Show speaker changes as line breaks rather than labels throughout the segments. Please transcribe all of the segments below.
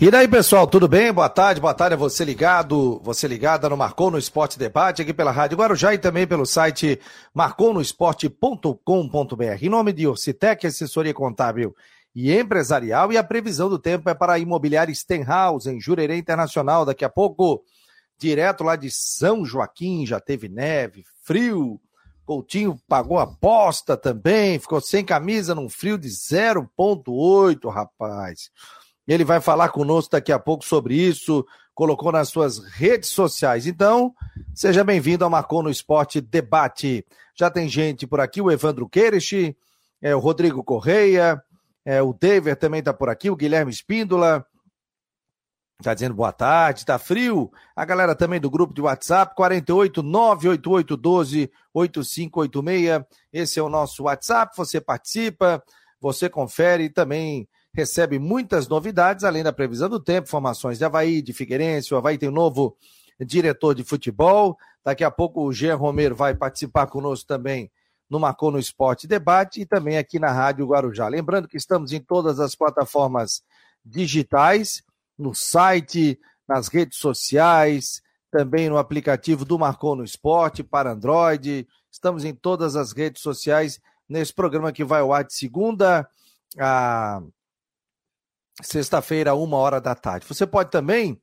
E daí, pessoal, tudo bem? Boa tarde, boa tarde a você ligado, você ligada no Marcou no Esporte Debate, aqui pela Rádio Guarujá e também pelo site marconosport.com.br. Em nome de Orcitec, assessoria contábil e empresarial, e a previsão do tempo é para a imobiliária Stenhouse, em Jurerê Internacional. Daqui a pouco, direto lá de São Joaquim, já teve neve, frio. Coutinho pagou aposta também, ficou sem camisa num frio de 0,8, rapaz. Ele vai falar conosco daqui a pouco sobre isso, colocou nas suas redes sociais. Então, seja bem-vindo ao Marcou no Esporte Debate. Já tem gente por aqui, o Evandro Queirich, é, o Rodrigo Correia, é, o Dever também está por aqui, o Guilherme Espíndola. Tá dizendo boa tarde, tá frio. A galera também do grupo de WhatsApp, 48 988 12 8586. Esse é o nosso WhatsApp. Você participa, você confere e também recebe muitas novidades, além da previsão do tempo, formações de Havaí, de Figueirense. O Havaí tem um novo diretor de futebol. Daqui a pouco o Jean Romero vai participar conosco também no Marcou no Esporte Debate e também aqui na Rádio Guarujá. Lembrando que estamos em todas as plataformas digitais, no site, nas redes sociais, também no aplicativo do Marcou no Esporte para Android. Estamos em todas as redes sociais nesse programa que vai ao ar de segunda a sexta-feira, uma hora da tarde. Você pode também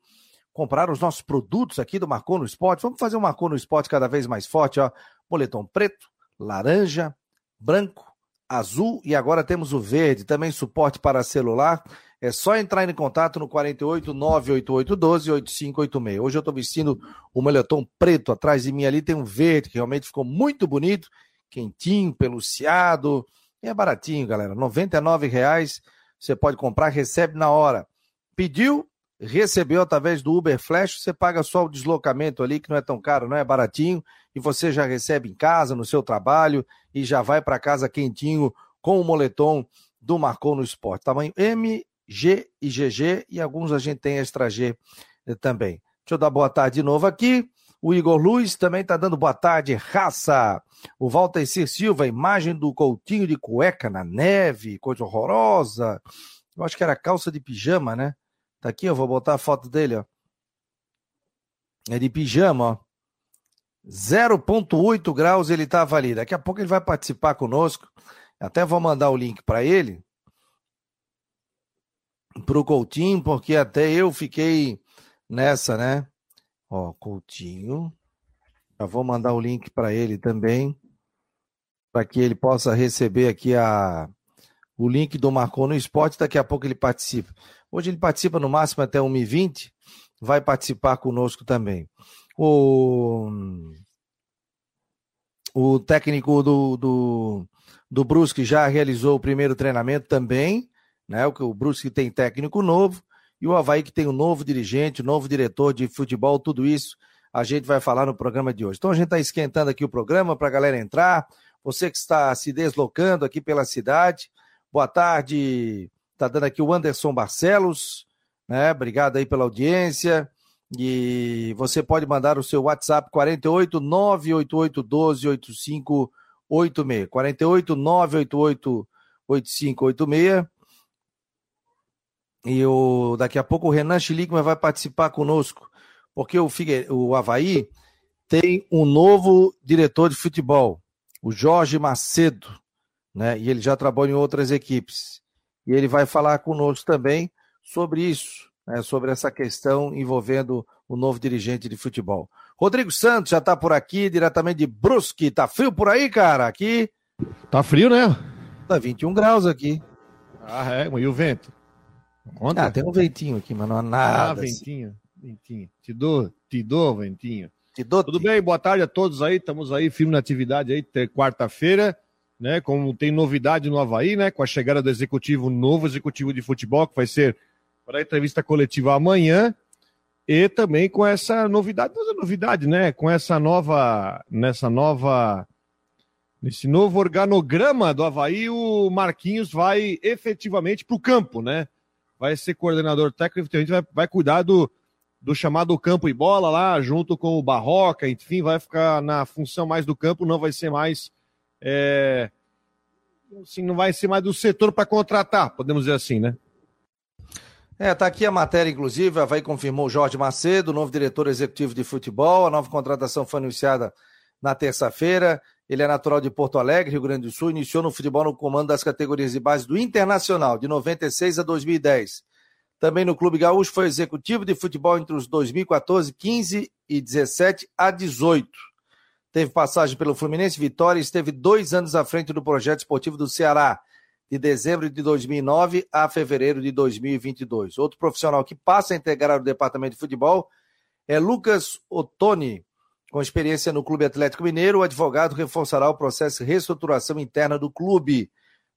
comprar os nossos produtos aqui do Marcou no Esporte. Vamos fazer um Marcou no Esporte cada vez mais forte, ó. Moletom preto, laranja, branco, azul e agora temos o verde, também suporte para celular. É só entrar em contato no 48 988 12 8586. Hoje eu estou vestindo o moletom preto, atrás de mim ali tem um verde que realmente ficou muito bonito, quentinho, peluciado. E é baratinho, galera, R$ 99,00 você pode comprar, recebe na hora. Pediu, recebeu através do Uber Flash, você paga só o deslocamento ali, que não é tão caro, não é baratinho, e você já recebe em casa, no seu trabalho, e já vai para casa quentinho com o moletom do Marcou no Esporte. Tamanho M, G e GG, e alguns a gente tem extra G eh, também. Deixa eu dar boa tarde de novo aqui. O Igor Luiz também está dando boa tarde, raça. O Walter C. Silva, imagem do Coutinho de cueca na neve, coisa horrorosa. Eu acho que era calça de pijama, né? Tá aqui, eu vou botar a foto dele, ó. É de pijama, ó. 0,8 graus ele estava ali. Daqui a pouco ele vai participar conosco. Até vou mandar o link para ele. Para o Coutinho, porque até eu fiquei nessa, né? Ó, Coutinho. Já vou mandar o link para ele também, para que ele possa receber aqui a, o link do Marcou no Esporte. Daqui a pouco ele participa. Hoje ele participa no máximo até 1h20, vai participar conosco também. O, o técnico do, do, do Brusque já realizou o primeiro treinamento também, né? O, o Brusque tem técnico novo e o Havaí que tem um novo dirigente, um novo diretor de futebol, tudo isso a gente vai falar no programa de hoje. Então a gente está esquentando aqui o programa para a galera entrar. Você que está se deslocando aqui pela cidade, boa tarde. Está dando aqui o Anderson Barcelos, né? Obrigado aí pela audiência. E você pode mandar o seu WhatsApp 48 988 12 8586. 48 988 8586. E o, daqui a pouco o Renan Schlickman vai participar conosco, porque o, Figue, o Havaí tem um novo diretor de futebol, o Jorge Macedo, né? E ele já trabalhou em outras equipes. E ele vai falar conosco também sobre isso, né? sobre essa questão envolvendo o novo dirigente de futebol. Rodrigo Santos já está por aqui, diretamente de Brusque. Tá frio por aí, cara? Aqui.
Tá frio, né?
Tá 21 graus aqui.
Ah, é, e o vento?
Conta. Ah, tem um ventinho aqui, mas não há nada.
Ah, ventinho, assim. ventinho. Te dou, te dou, ventinho. Te dou. Tudo bem? Boa tarde a todos aí. Estamos aí, firme na atividade aí, quarta-feira, né? Como tem novidade no Havaí, né? Com a chegada do executivo, novo executivo de futebol, que vai ser para a entrevista coletiva amanhã. E também com essa novidade, não é novidade, né? Com essa nova, nessa nova, nesse novo organograma do Havaí, o Marquinhos vai efetivamente para o campo, né? Vai ser coordenador técnico, a gente vai, vai cuidar do, do chamado campo e bola lá, junto com o Barroca, enfim, vai ficar na função mais do campo, não vai ser mais. É, assim, não vai ser mais do setor para contratar, podemos dizer assim, né?
É, tá aqui a matéria, inclusive, a Havaí confirmou Jorge Macedo, novo diretor executivo de futebol. A nova contratação foi anunciada na terça-feira. Ele é natural de Porto Alegre, Rio Grande do Sul, iniciou no futebol no comando das categorias de base do Internacional, de 96 a 2010. Também no Clube Gaúcho foi executivo de futebol entre os 2014, 15 e 17 a 18. Teve passagem pelo Fluminense Vitória e esteve dois anos à frente do projeto esportivo do Ceará de dezembro de 2009 a fevereiro de 2022. Outro profissional que passa a integrar o departamento de futebol é Lucas Ottoni, com experiência no Clube Atlético Mineiro. O advogado reforçará o processo de reestruturação interna do clube.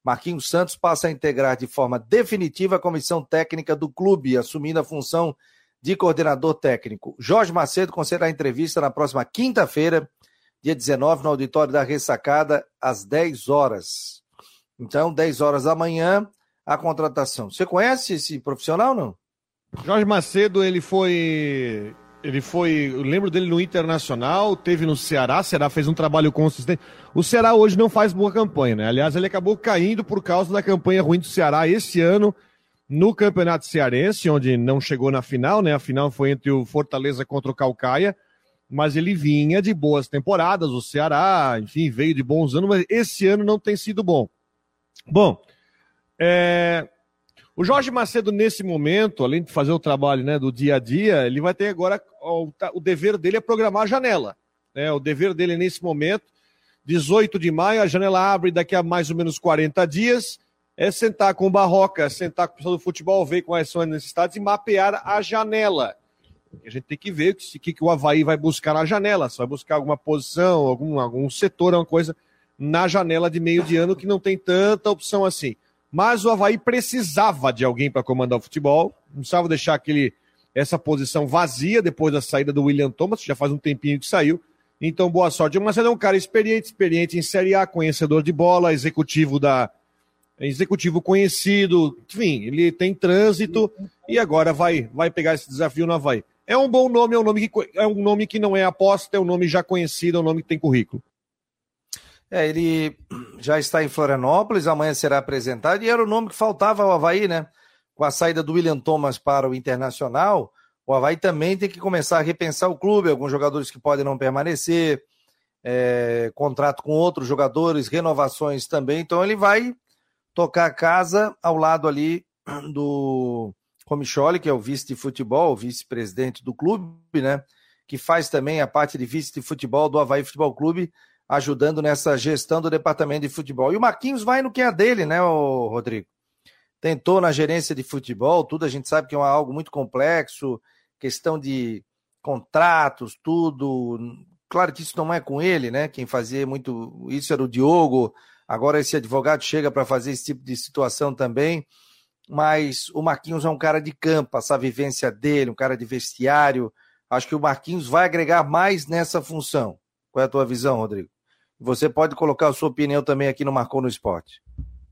Marquinhos Santos passa a integrar de forma definitiva a comissão técnica do clube, assumindo a função de coordenador técnico. Jorge Macedo concederá entrevista na próxima quinta-feira, dia 19, no auditório da Ressacada, às 10 horas. Então, 10 horas da manhã, a contratação. Você conhece esse profissional não?
Jorge Macedo, ele foi. Ele foi. Eu lembro dele no Internacional, teve no Ceará. Ceará fez um trabalho consistente. O Ceará hoje não faz boa campanha, né? Aliás, ele acabou caindo por causa da campanha ruim do Ceará esse ano no Campeonato Cearense, onde não chegou na final, né? A final foi entre o Fortaleza contra o Calcaia mas ele vinha de boas temporadas, o Ceará, enfim, veio de bons anos, mas esse ano não tem sido bom. Bom, é... o Jorge Macedo, nesse momento, além de fazer o trabalho né, do dia a dia, ele vai ter agora o, o dever dele é programar a janela. Né? O dever dele nesse momento, 18 de maio, a janela abre daqui a mais ou menos 40 dias. É sentar com o Barroca, sentar com o pessoal do futebol, ver quais são as necessidades e mapear a janela. A gente tem que ver o que, que o Havaí vai buscar na janela. Se vai buscar alguma posição, algum, algum setor, alguma coisa na janela de meio de ano que não tem tanta opção assim. Mas o Havaí precisava de alguém para comandar o futebol, não precisava deixar aquele, essa posição vazia depois da saída do William Thomas, já faz um tempinho que saiu. Então, boa sorte. Mas é um cara experiente, experiente em Série A, conhecedor de bola, executivo da. Executivo conhecido, enfim, ele tem trânsito e agora vai, vai pegar esse desafio no Havaí. É um bom nome, é um nome que, é um nome que não é aposta, é um nome já conhecido, é um nome que tem currículo.
É, ele já está em Florianópolis, amanhã será apresentado, e era o nome que faltava ao Havaí, né? Com a saída do William Thomas para o Internacional, o Havaí também tem que começar a repensar o clube, alguns jogadores que podem não permanecer, é, contrato com outros jogadores, renovações também, então ele vai tocar a casa ao lado ali do Comicholi, que é o vice de futebol, vice-presidente do clube, né? Que faz também a parte de vice de futebol do Havaí Futebol Clube, ajudando nessa gestão do departamento de futebol. E o Marquinhos vai no que é dele, né, Rodrigo? Tentou na gerência de futebol, tudo a gente sabe que é algo muito complexo, questão de contratos, tudo. Claro que isso não é com ele, né? Quem fazia muito isso era o Diogo. Agora esse advogado chega para fazer esse tipo de situação também mas o Marquinhos é um cara de campo, essa vivência dele, um cara de vestiário. Acho que o Marquinhos vai agregar mais nessa função. Qual é a tua visão, Rodrigo? Você pode colocar a sua opinião também aqui no Marcou no Esporte.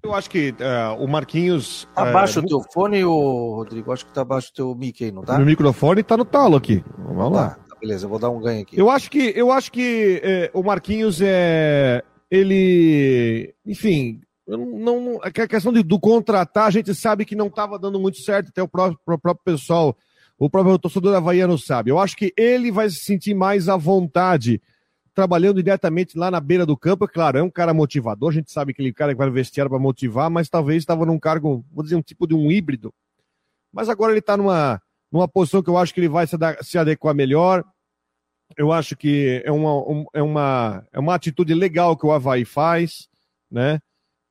Eu acho que uh, o Marquinhos.
Abaixa uh, o teu fone, ô, Rodrigo. Acho que tá abaixo o teu mic aí, não tá?
Meu microfone tá no talo aqui. Vamos tá, lá. Tá,
beleza, eu vou dar um ganho aqui.
Eu acho que, eu acho que é, o Marquinhos é. Ele. Enfim, não, não, a questão de, do contratar, a gente sabe que não estava dando muito certo, até o próprio, o próprio pessoal, o próprio torcedor havaiano sabe. Eu acho que ele vai se sentir mais à vontade trabalhando diretamente lá na beira do campo. É claro, é um cara motivador, a gente sabe que aquele cara que vai vestiário para motivar, mas talvez estava num cargo, vou dizer, um tipo de um híbrido. Mas agora ele está numa, numa posição que eu acho que ele vai se, se adequar melhor. Eu acho que é uma, um, é, uma, é uma atitude legal que o Havaí faz, né?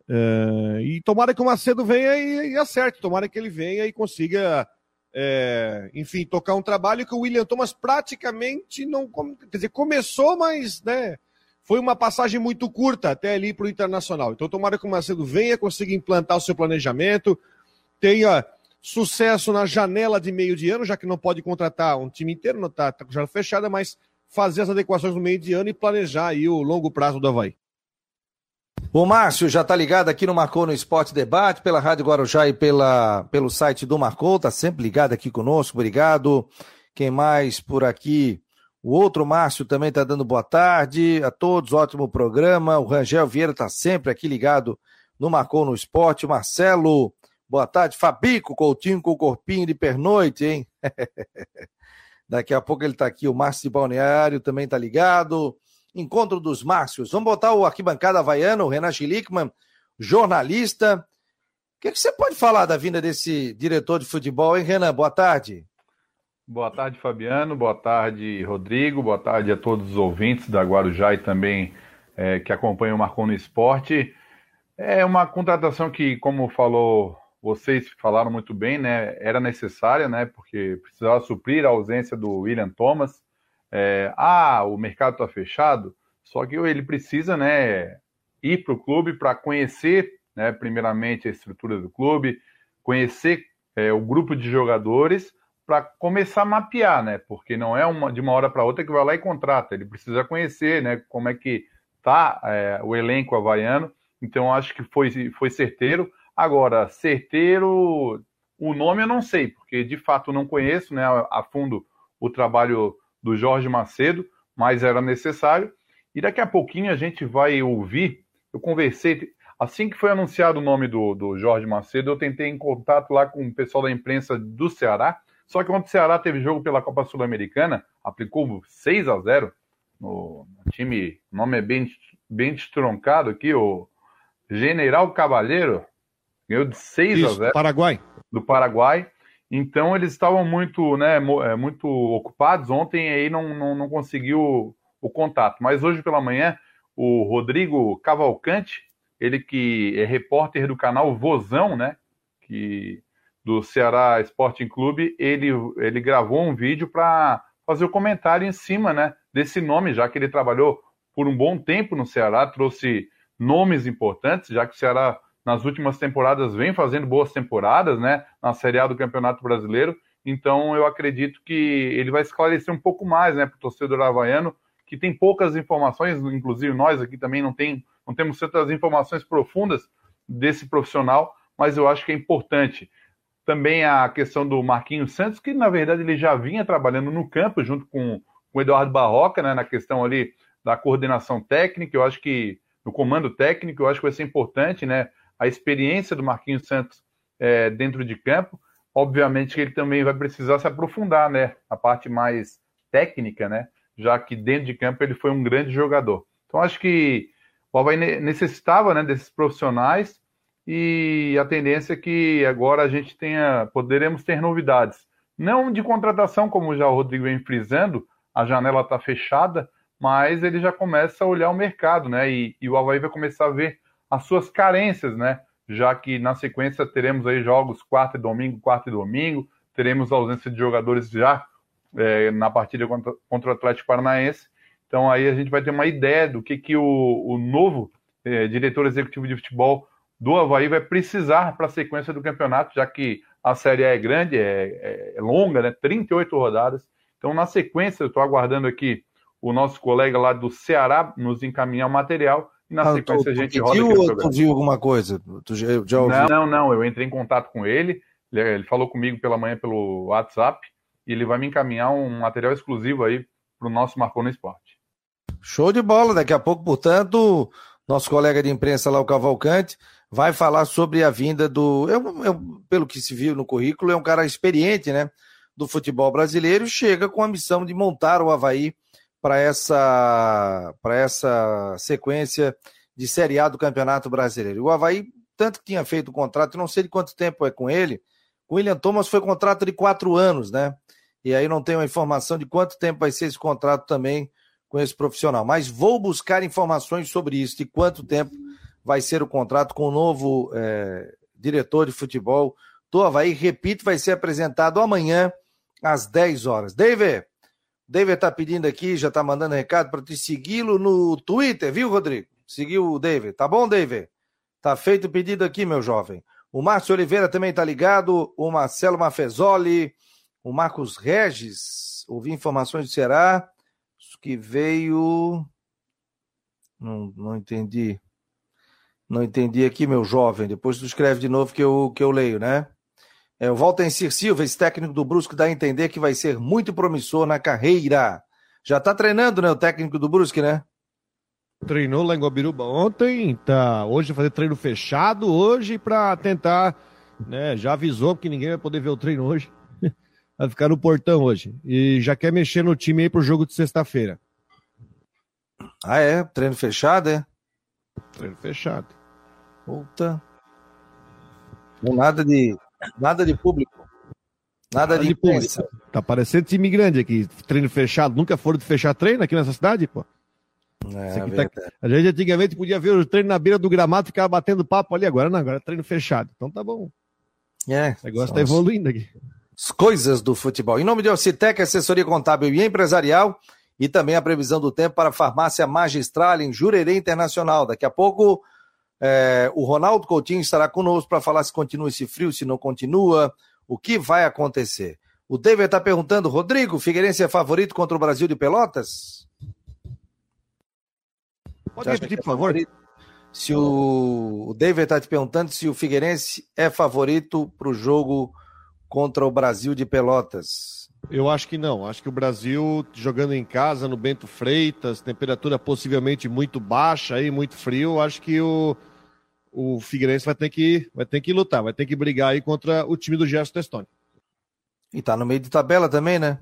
É, e tomara que o Macedo venha e, e, acerte, tomara que ele venha e consiga, é, enfim, tocar um trabalho que o William Thomas praticamente não. Quer dizer, começou, mas né, foi uma passagem muito curta até ali para o Internacional. Então, tomara que o Macedo venha, consiga implantar o seu planejamento, tenha sucesso na janela de meio de ano, já que não pode contratar um time inteiro, não está tá com janela fechada, mas fazer as adequações no meio de ano e planejar aí o longo prazo do Havaí.
O Márcio já está ligado aqui no Marcou no Esporte Debate, pela Rádio Guarujá e pela, pelo site do Marcou, está sempre ligado aqui conosco, obrigado. Quem mais por aqui? O outro Márcio também está dando boa tarde a todos, ótimo programa. O Rangel Vieira está sempre aqui ligado no Marcou no Esporte. Marcelo, Boa tarde, Fabico Coutinho com o corpinho de pernoite, hein? Daqui a pouco ele está aqui, o Márcio de Balneário também está ligado. Encontro dos Márcios. Vamos botar o arquibancada havaiano, o Renan Schlickman, jornalista. O que, que, você pode falar da vinda desse diretor de futebol, hein, Renan? Boa tarde.
Boa tarde, Fabiano. Boa tarde, Rodrigo. Boa tarde a todos os ouvintes da Guarujá e também é, que acompanham o Marcon no Esporte. É uma contratação que, como falou vocês falaram muito bem, né? Era necessária, né? Porque precisava suprir a ausência do William Thomas. É, ah, o mercado está fechado. Só que ele precisa, né? Ir para o clube para conhecer, né? Primeiramente a estrutura do clube, conhecer é, o grupo de jogadores para começar a mapear, né? Porque não é uma, de uma hora para outra que vai lá e contrata. Ele precisa conhecer, né? Como é que tá é, o elenco havaiano. Então acho que foi, foi certeiro. Agora, certeiro, o nome eu não sei, porque de fato não conheço né, a fundo o trabalho do Jorge Macedo, mas era necessário. E daqui a pouquinho a gente vai ouvir. Eu conversei, assim que foi anunciado o nome do, do Jorge Macedo, eu tentei em contato lá com o pessoal da imprensa do Ceará. Só que quando o Ceará teve jogo pela Copa Sul-Americana, aplicou 6 a 0 no, time, o nome é bem, bem estroncado aqui, o General Cavalheiro, Ganhou de 6 Isso, a 0.
Paraguai.
Do Paraguai. Então eles estavam muito, né, é, muito ocupados ontem aí não, não, não conseguiu o contato. Mas hoje pela manhã, o Rodrigo Cavalcante, ele que é repórter do canal Vozão, né, que do Ceará Sporting Clube, ele, ele gravou um vídeo para fazer o um comentário em cima, né, desse nome, já que ele trabalhou por um bom tempo no Ceará, trouxe nomes importantes, já que o Ceará nas últimas temporadas vem fazendo boas temporadas, né? Na Série A do Campeonato Brasileiro. Então eu acredito que ele vai esclarecer um pouco mais, né, para o torcedor havaiano, que tem poucas informações, inclusive nós aqui também não, tem, não temos tantas informações profundas desse profissional, mas eu acho que é importante. Também a questão do Marquinhos Santos, que na verdade ele já vinha trabalhando no campo junto com, com o Eduardo Barroca, né, na questão ali da coordenação técnica, eu acho que no comando técnico, eu acho que vai ser importante, né, a experiência do Marquinhos Santos é, dentro de campo. Obviamente que ele também vai precisar se aprofundar, né? A parte mais técnica, né? Já que dentro de campo ele foi um grande jogador. Então acho que o Havaí necessitava né, desses profissionais e a tendência é que agora a gente tenha, poderemos ter novidades. Não de contratação, como já o Rodrigo vem frisando, a janela está fechada, mas ele já começa a olhar o mercado, né? E, e o Havaí vai começar a ver as suas carências, né? Já que na sequência teremos aí jogos quarta e domingo, quarta e domingo, teremos ausência de jogadores já é, na partida contra, contra, o Atlético Paranaense. Então aí a gente vai ter uma ideia do que, que o, o novo é, diretor executivo de futebol do Havaí vai precisar para a sequência do campeonato, já que a série é grande, é, é longa, né? 38 rodadas. Então, na sequência, eu estou aguardando aqui o nosso colega lá do Ceará nos encaminhar o material e na ah, sequência tu, a gente roda
Tu viu alguma coisa? Tu já,
já ouviu? Não, não, não. Eu entrei em contato com ele. Ele falou comigo pela manhã pelo WhatsApp e ele vai me encaminhar um material exclusivo aí para o nosso Marcou no Esporte.
Show de bola. Daqui a pouco, portanto, nosso colega de imprensa lá, o Cavalcante, vai falar sobre a vinda do. Eu, eu, pelo que se viu no currículo, é um cara experiente, né? Do futebol brasileiro, chega com a missão de montar o Havaí para essa, essa sequência de Série A do Campeonato Brasileiro. O Havaí, tanto que tinha feito o contrato, não sei de quanto tempo é com ele, o William Thomas foi contrato de quatro anos, né? E aí não tenho a informação de quanto tempo vai ser esse contrato também com esse profissional. Mas vou buscar informações sobre isso, de quanto tempo vai ser o contrato com o novo é, diretor de futebol do Havaí. Repito, vai ser apresentado amanhã às 10 horas. David, David tá pedindo aqui, já tá mandando recado para te segui-lo no Twitter, viu, Rodrigo? Seguiu o David. Tá bom, David? Tá feito o pedido aqui, meu jovem. O Márcio Oliveira também tá ligado, o Marcelo Mafezoli, o Marcos Regis, ouvi informações do Ceará, que veio. Não, não entendi. Não entendi aqui, meu jovem. Depois tu escreve de novo que eu, que eu leio, né? É, o Valtencir Silva, esse técnico do Brusque, dá a entender que vai ser muito promissor na carreira. Já está treinando, né, o técnico do Brusque, né?
Treinou lá em Guabiruba ontem, tá hoje fazer treino fechado hoje para tentar né? Já avisou que ninguém vai poder ver o treino hoje. vai ficar no portão hoje. E já quer mexer no time aí pro jogo de sexta-feira.
Ah, é? Treino fechado, é?
Treino fechado.
Puta. Nada de, nada de público. Nada, nada de, de público.
Tá parecendo time grande aqui. Treino fechado. Nunca foram de fechar treino aqui nessa cidade, pô? É, tá... A gente antigamente podia ver o treino na beira do gramado e ficava batendo papo ali. Agora não, agora é treino fechado. Então tá bom.
É.
O negócio tá evoluindo aqui.
As coisas do futebol. Em nome de Ocitec, assessoria contábil e empresarial, e também a previsão do tempo para a farmácia magistral em Jurerê Internacional. Daqui a pouco é, o Ronaldo Coutinho estará conosco para falar se continua esse frio, se não continua, o que vai acontecer. O David está perguntando, Rodrigo, Figueirense é favorito contra o Brasil de Pelotas?
Pode repetir, é por favor?
Se o, o David está te perguntando se o Figueirense é favorito para o jogo contra o Brasil de Pelotas.
Eu acho que não. Acho que o Brasil jogando em casa no Bento Freitas, temperatura possivelmente muito baixa e muito frio, acho que o, o Figueirense vai ter que vai ter que lutar, vai ter que brigar aí contra o time do Gerson Testoni.
E tá no meio de tabela também, né?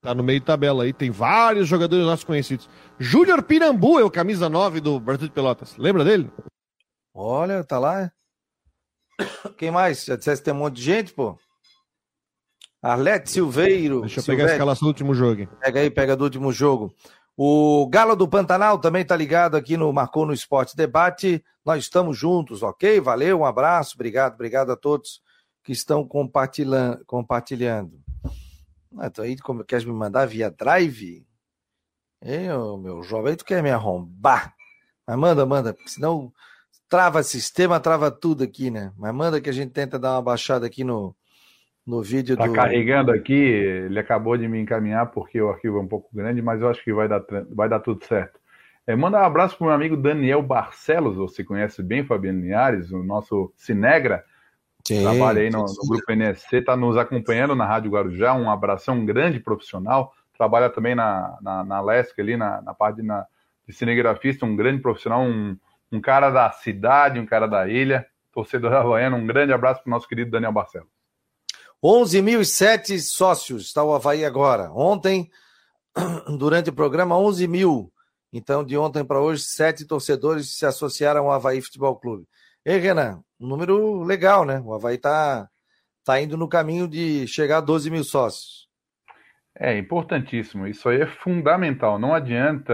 Tá no meio de tabela aí, tem vários jogadores nossos conhecidos. Júnior Pirambu é o camisa 9 do Brasil de Pelotas. Lembra dele?
Olha, tá lá. Quem mais? Já disseste que tem um monte de gente, pô? Arlete Silveiro.
Deixa eu pegar a escalação do último jogo.
Pega aí, pega do último jogo. O Galo do Pantanal também tá ligado aqui no Marcou no Esporte Debate. Nós estamos juntos, ok? Valeu, um abraço, obrigado, obrigado a todos que estão compartilhando. compartilhando. Ah, então aí como quer me mandar via drive? Eu, meu jovem, tu quer me arrombar? Mas manda, manda, porque senão trava sistema, trava tudo aqui, né? Mas manda que a gente tenta dar uma baixada aqui no, no vídeo
tá do. carregando aqui, ele acabou de me encaminhar porque o arquivo é um pouco grande, mas eu acho que vai dar, vai dar tudo certo. É, manda um abraço para o meu amigo Daniel Barcelos, você conhece bem Fabiano Linhares, o nosso Cinegra. Sim, Trabalha aí no, no Grupo NSC, está nos acompanhando na Rádio Guarujá. Um abração, um grande profissional. Trabalha também na, na, na LESC, ali na, na parte de, na, de cinegrafista, um grande profissional, um, um cara da cidade, um cara da ilha, torcedor havaiano. Um grande abraço para o nosso querido Daniel Barcelos.
11.007 sócios está o Havaí agora. Ontem, durante o programa, 11 mil. Então, de ontem para hoje, sete torcedores se associaram ao Havaí Futebol Clube. E Renan, um número legal, né? O Havaí está tá indo no caminho de chegar a 12 mil sócios.
É importantíssimo, isso aí é fundamental. Não adianta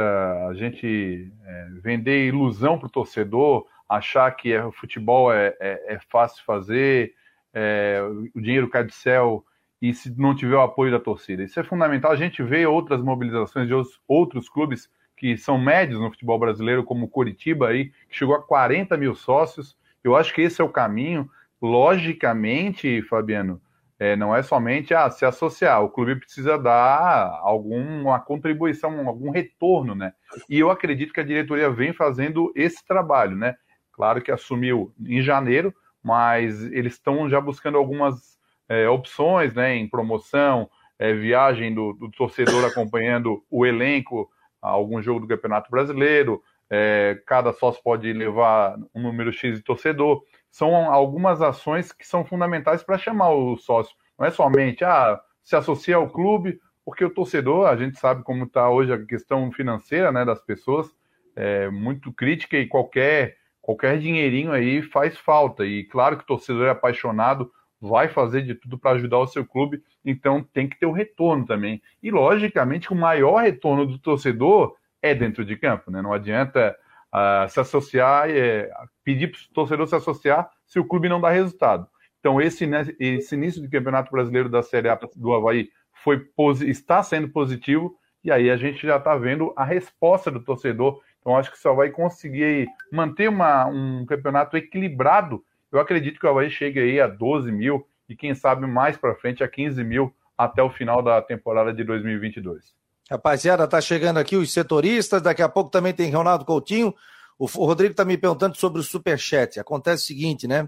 a gente é, vender ilusão para o torcedor, achar que é, o futebol é, é, é fácil fazer, é, o dinheiro cai do céu e se não tiver o apoio da torcida. Isso é fundamental. A gente vê outras mobilizações de outros clubes que são médios no futebol brasileiro, como o Coritiba aí, que chegou a 40 mil sócios. Eu acho que esse é o caminho. Logicamente, Fabiano, é, não é somente ah, se associar, o clube precisa dar alguma contribuição, algum retorno, né? E eu acredito que a diretoria vem fazendo esse trabalho, né? Claro que assumiu em janeiro, mas eles estão já buscando algumas é, opções, né? Em promoção, é, viagem do, do, torcedor acompanhando o elenco a algum jogo do Campeonato Brasileiro, é, cada sócio pode levar um número X de torcedor. São algumas ações que são fundamentais para chamar o sócio. Não é somente ah, se associar ao clube, porque o torcedor, a gente sabe como está hoje a questão financeira né, das pessoas, é muito crítica e qualquer, qualquer dinheirinho aí faz falta. E claro que o torcedor é apaixonado, vai fazer de tudo para ajudar o seu clube, então tem que ter o retorno também. E logicamente o maior retorno do torcedor é dentro de campo, né? Não adianta uh, se associar, é, pedir para o torcedor se associar se o clube não dá resultado. Então, esse, né, esse início do Campeonato Brasileiro da Série A do Havaí foi, está sendo positivo, e aí a gente já está vendo a resposta do torcedor. Então, acho que só vai conseguir manter uma, um campeonato equilibrado. Eu acredito que o Havaí chegue aí a 12 mil e, quem sabe, mais para frente a 15 mil até o final da temporada de 2022.
Rapaziada, tá chegando aqui os setoristas, daqui a pouco também tem Ronaldo Coutinho. O Rodrigo tá me perguntando sobre o Superchat. Acontece o seguinte, né?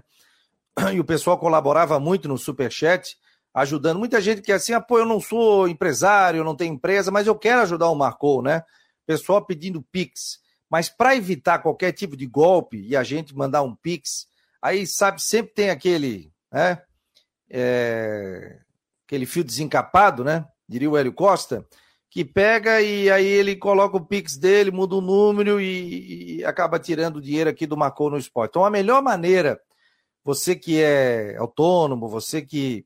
E o pessoal colaborava muito no Superchat, ajudando. Muita gente que é assim, ah, pô, eu não sou empresário, não tenho empresa, mas eu quero ajudar o Marcou, né? Pessoal pedindo Pix. Mas para evitar qualquer tipo de golpe e a gente mandar um Pix, aí sabe, sempre tem aquele né? É, aquele fio desencapado, né? Diria o Hélio Costa, que pega e aí ele coloca o Pix dele, muda o número e, e acaba tirando o dinheiro aqui do Marcou no Esporte. Então, a melhor maneira, você que é autônomo, você que,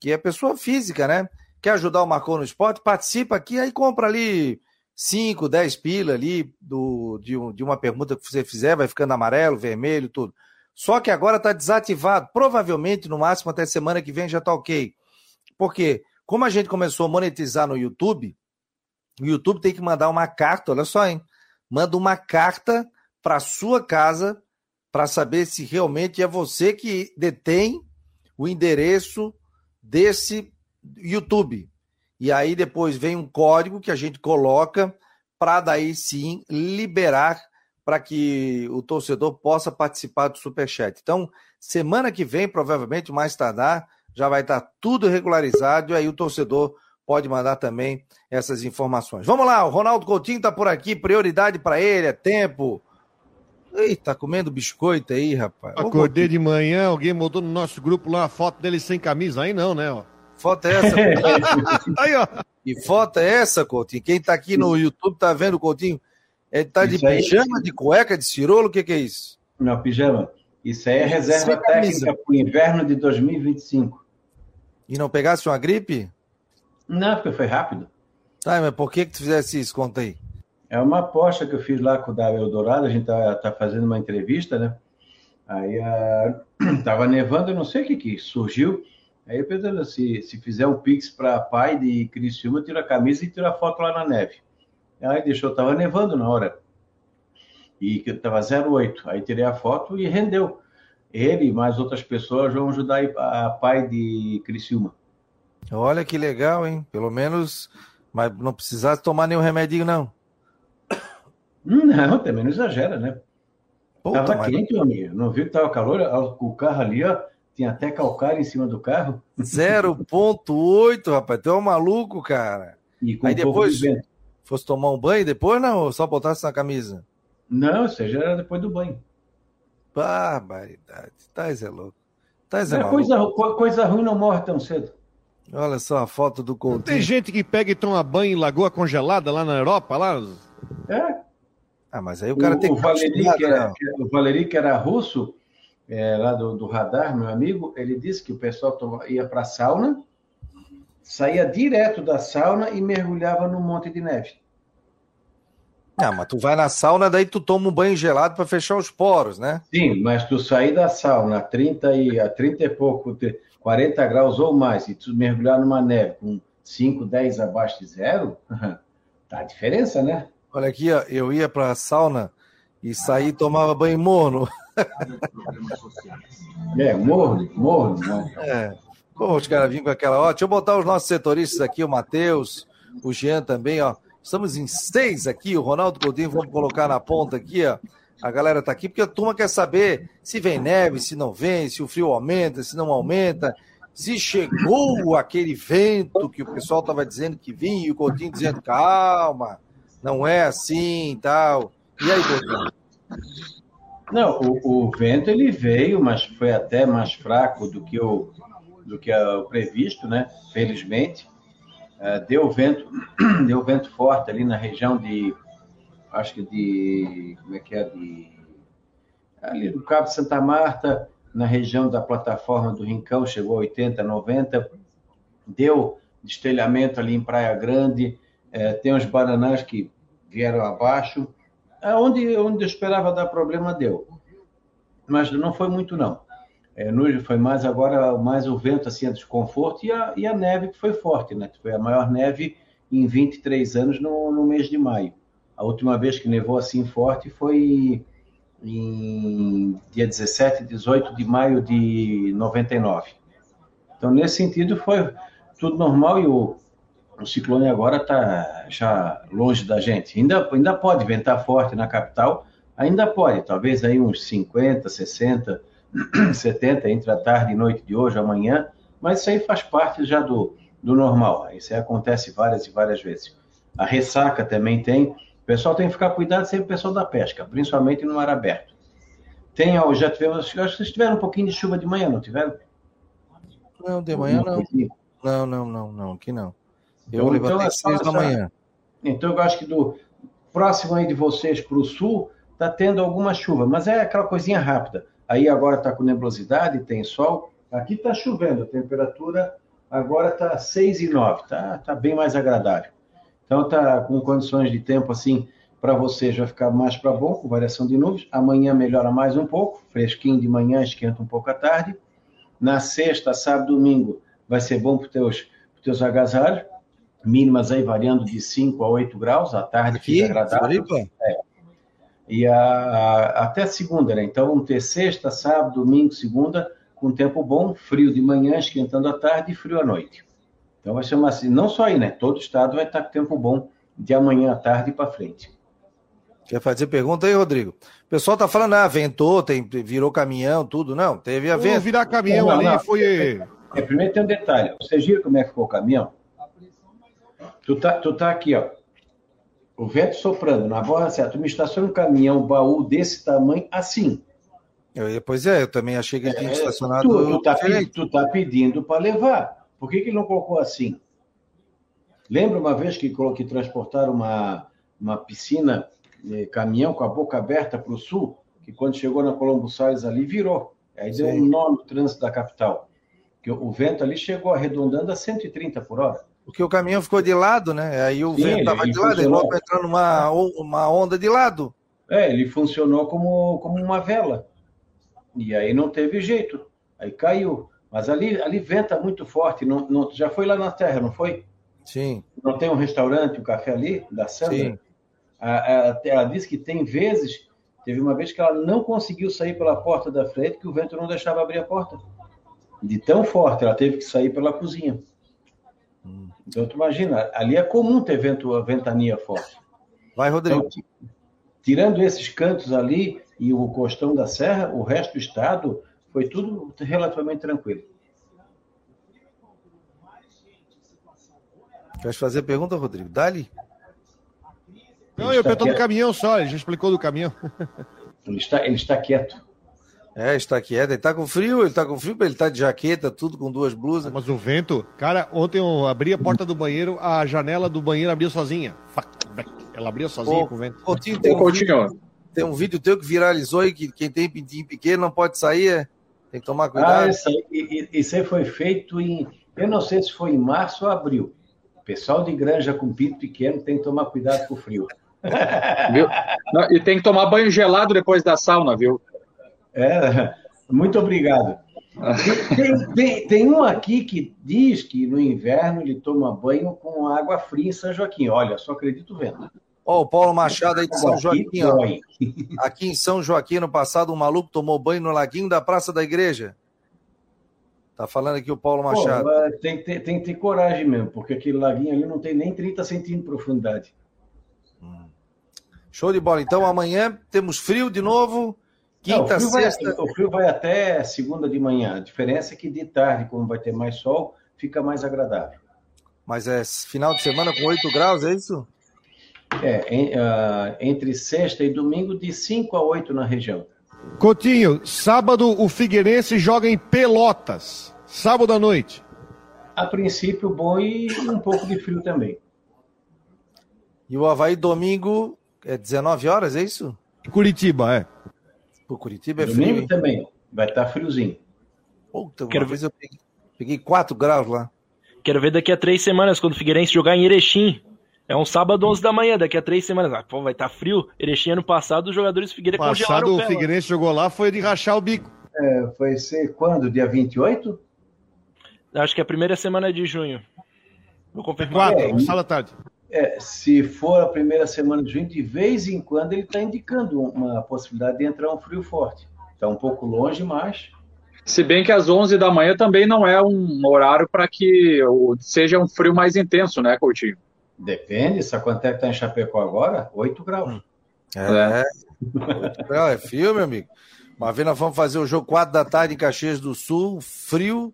que é pessoa física, né? Quer ajudar o Marcou no Esporte, participa aqui, aí compra ali 5, 10 pila ali do, de, um, de uma pergunta que você fizer, vai ficando amarelo, vermelho, tudo. Só que agora está desativado. Provavelmente, no máximo, até semana que vem já está ok. Porque, como a gente começou a monetizar no YouTube, o YouTube tem que mandar uma carta, olha só, hein? Manda uma carta para sua casa para saber se realmente é você que detém o endereço desse YouTube. E aí depois vem um código que a gente coloca para daí sim liberar para que o torcedor possa participar do Superchat. Então, semana que vem, provavelmente, mais tardar, já vai estar tudo regularizado e aí o torcedor pode mandar também essas informações. Vamos lá, o Ronaldo Coutinho está por aqui, prioridade para ele, é tempo. Eita, comendo biscoito aí, rapaz.
Acordei de manhã, alguém mandou no nosso grupo lá a foto dele sem camisa. Aí não, né? Ó.
Foto é essa? aí, ó. E foto é essa, Coutinho? Quem está aqui no YouTube tá vendo o Coutinho ele tá de pijama, de cueca, de cirolo? O que, que é isso?
Não, pijama. Isso aí é reserva técnica para o inverno de 2025.
E não pegasse uma gripe?
Não, porque foi rápido.
Tá, mas por que, que tu fizesse isso? Conta aí.
É uma aposta que eu fiz lá com o Davi Eldorado, a gente tá, tá fazendo uma entrevista, né? Aí uh, tava nevando, eu não sei o que que surgiu. Aí pensando, se, se fizer um pix para pai de Criciúma, tira a camisa e tira a foto lá na neve. Aí deixou, tava nevando na hora. E que tava 08. Aí tirei a foto e rendeu. Ele e mais outras pessoas vão ajudar a pai de Criciúma.
Olha que legal, hein? Pelo menos, mas não precisasse tomar nenhum remedinho, não.
Não, também não exagera, né? Puta, tava mas... quente, meu amigo. Não viu que tava calor? O carro ali, ó, tinha até calcário em cima do carro.
0.8, rapaz. Tu é um maluco, cara. E com Aí depois, Fosse tomar um banho depois, não? Ou só botasse na camisa?
Não, ou seja, era depois do banho.
Barbaridade. Tais é louco. Tais
é, é coisa, coisa ruim não morre tão cedo.
Olha só a foto do Coutinho.
Tem gente que pega e toma banho em lagoa congelada lá na Europa, lá?
É.
Ah, mas aí o cara o, tem
que... O Valeri, que era, o Valeri, que era russo, é, lá do, do radar, meu amigo, ele disse que o pessoal ia para a sauna, saía direto da sauna e mergulhava no monte de neve.
Ah, mas tu vai na sauna, daí tu toma um banho gelado para fechar os poros, né?
Sim, mas tu sair da sauna a 30 e, a 30 e pouco, 40 graus ou mais, e tu mergulhar numa neve com 5, 10 abaixo de zero, tá a diferença, né?
Olha aqui, ó, eu ia para a sauna e saí e tomava banho morno.
É, morno, morno, né?
É. Pô, os caras vinham com aquela. Ó, deixa eu botar os nossos setoristas aqui, o Matheus, o Jean também, ó. Estamos em seis aqui, o Ronaldo Coutinho, vamos colocar na ponta aqui, ó. A galera tá aqui, porque a turma quer saber se vem neve, se não vem, se o frio aumenta, se não aumenta, se chegou aquele vento que o pessoal tava dizendo que vinha, e o Coutinho dizendo, calma, não é assim e tal. E aí, Coutinho?
Não, o, o, vento ele veio, mas foi até mais fraco do que o, do que o previsto, né? Felizmente. É, deu vento, deu vento forte ali na região de, acho que de, como é que é, de, ali do Cabo de Santa Marta, na região da plataforma do Rincão, chegou a 80, 90, deu destelhamento ali em Praia Grande, é, tem uns bananãs que vieram abaixo, onde, onde eu esperava dar problema, deu. Mas não foi muito, não. É, foi mais agora, mais o vento, assim, a desconforto e a, e a neve que foi forte, né? Foi a maior neve em 23 anos no, no mês de maio. A última vez que nevou assim forte foi em dia 17 e 18 de maio de 99. Então, nesse sentido, foi tudo normal e o, o ciclone agora está já longe da gente. Ainda, ainda pode ventar forte na capital, ainda pode, talvez aí uns 50, 60 70 entre a tarde e noite de hoje, amanhã, mas isso aí faz parte já do, do normal. Isso aí acontece várias e várias vezes. A ressaca também tem. O pessoal tem que ficar cuidado sempre o pessoal da pesca, principalmente no mar aberto. Tem, já tivemos, acho que vocês tiveram um pouquinho de chuva de manhã, não tiveram?
Não, de manhã não. Não, não, não, não, aqui não. Eu então, levantei às seis da manhã.
Então eu acho que do próximo aí de vocês para o sul está tendo alguma chuva, mas é aquela coisinha rápida. Aí agora está com nebulosidade, tem sol. Aqui está chovendo, a temperatura agora está 6 e 9, tá, tá bem mais agradável. Então tá com condições de tempo assim para você já ficar mais para bom, com variação de nuvens. Amanhã melhora mais um pouco, fresquinho de manhã, esquenta um pouco à tarde. Na sexta, sábado, domingo, vai ser bom para os teus, teus agasalhos, mínimas aí variando de 5 a 8 graus, à tarde Aqui, fica agradável. É. E a, a, até segunda, né? Então vamos ter sexta, sábado, domingo, segunda, com tempo bom, frio de manhã, esquentando à tarde e frio à noite. Então vai ser uma assim, não só aí, né? Todo estado vai estar com tempo bom de amanhã à tarde para frente.
Quer fazer pergunta aí, Rodrigo? O pessoal tá falando, ah, ventou, tem, virou caminhão, tudo. Não, teve a vento.
virar caminhão não, ali não, foi.
É, primeiro tem um detalhe. Você viram como é que ficou o caminhão? Tu tá, tu tá aqui, ó. O vento soprando na borda certa. Tu me estaciona um caminhão, um baú desse tamanho, assim.
Eu, pois é, eu também achei que ele tinha é, estacionado.
Tu, tu, tá, tu tá pedindo para levar. Por que, que ele não colocou assim? Lembra uma vez que, que transportaram uma, uma piscina caminhão com a boca aberta para o sul, que quando chegou na Colombo Salles ali virou. Aí deu um nó no trânsito da capital. Que o vento ali chegou arredondando a 130 por hora.
Porque o caminhão ficou de lado, né? Aí o Sim, vento estava de lado, ele vai entrar numa uma onda de lado.
É, ele funcionou como, como uma vela. E aí não teve jeito. Aí caiu. Mas ali, ali venta muito forte. Não, não, já foi lá na terra, não foi?
Sim.
Não tem um restaurante, um café ali, da Sandra? Sim. Ela disse que tem vezes, teve uma vez que ela não conseguiu sair pela porta da frente, que o vento não deixava abrir a porta. De tão forte, ela teve que sair pela cozinha. Então, tu imagina, ali é comum ter vento, ventania forte.
Vai, Rodrigo. Então,
tirando esses cantos ali e o costão da serra, o resto do estado foi tudo relativamente tranquilo.
Quer fazer pergunta, Rodrigo? Dali?
Não, eu pergunto do caminhão só, ele já explicou do caminhão.
Ele está, ele está quieto.
É, está quieto. Ele está com frio, ele está com frio, ele está de jaqueta, tudo com duas blusas.
Mas o vento, cara, ontem eu abri a porta do banheiro, a janela do banheiro abriu sozinha. Ela abriu sozinha com o vento.
Coutinho, tem, um vídeo, tem um vídeo teu que viralizou e que quem tem pintinho pequeno não pode sair, é? Tem que tomar ah, cuidado. Ah,
isso aí, isso aí foi feito em. Eu não sei se foi em março ou abril. O pessoal de granja com pinto pequeno tem que tomar cuidado com o frio.
viu? Não, e tem que tomar banho gelado depois da sauna, viu?
É, muito obrigado. Tem, tem, tem, um aqui que diz que no inverno ele toma banho com água fria em São Joaquim. Olha, só acredito vendo.
Ó, oh, o Paulo Machado aí de São Joaquim, ó. Aqui em São Joaquim, no passado, um maluco tomou banho no laguinho da Praça da Igreja. Tá falando aqui o Paulo Machado. Pô,
tem, que ter, tem que ter coragem mesmo, porque aquele laguinho ali não tem nem 30 centímetros de profundidade.
Show de bola. Então amanhã temos frio de novo. Quinta, Não, o sexta.
Vai, o frio vai até segunda de manhã. A diferença é que de tarde, como vai ter mais sol, fica mais agradável.
Mas é final de semana com 8 graus, é isso?
É, em, uh, entre sexta e domingo, de 5 a 8 na região.
Coutinho, sábado o Figueirense joga em Pelotas. Sábado à noite.
A princípio, bom e um pouco de frio também.
E o Havaí domingo é 19 horas, é isso?
Curitiba, é.
Por Curitiba é Domingo frio.
Domingo também, vai estar tá friozinho.
Puta, Quero ver... eu peguei, peguei 4 graus lá.
Quero ver daqui a três semanas, quando o Figueirense jogar em Erechim. É um sábado 11 da manhã, daqui a três semanas. Ah, pô, vai estar tá frio. Erechim ano passado, os jogadores do Figueirense
passado, congelaram o pé. o Figueirense jogou lá, foi de rachar o bico.
É, foi ser quando? Dia 28?
Acho que é a primeira semana de junho.
Vou confirmar. Quatro, é, sala tarde.
É, se for a primeira semana de junho, de vez em quando ele está indicando uma possibilidade de entrar um frio forte. Está um pouco longe, mas.
Se bem que às 11 da manhã também não é um horário para que seja um frio mais intenso, né, Coutinho?
Depende, sabe quanto é que está em Chapecó agora? 8 graus. Hum.
É, é. é frio, meu amigo. Uma vez nós vamos fazer o jogo 4 da tarde em Caxias do Sul, frio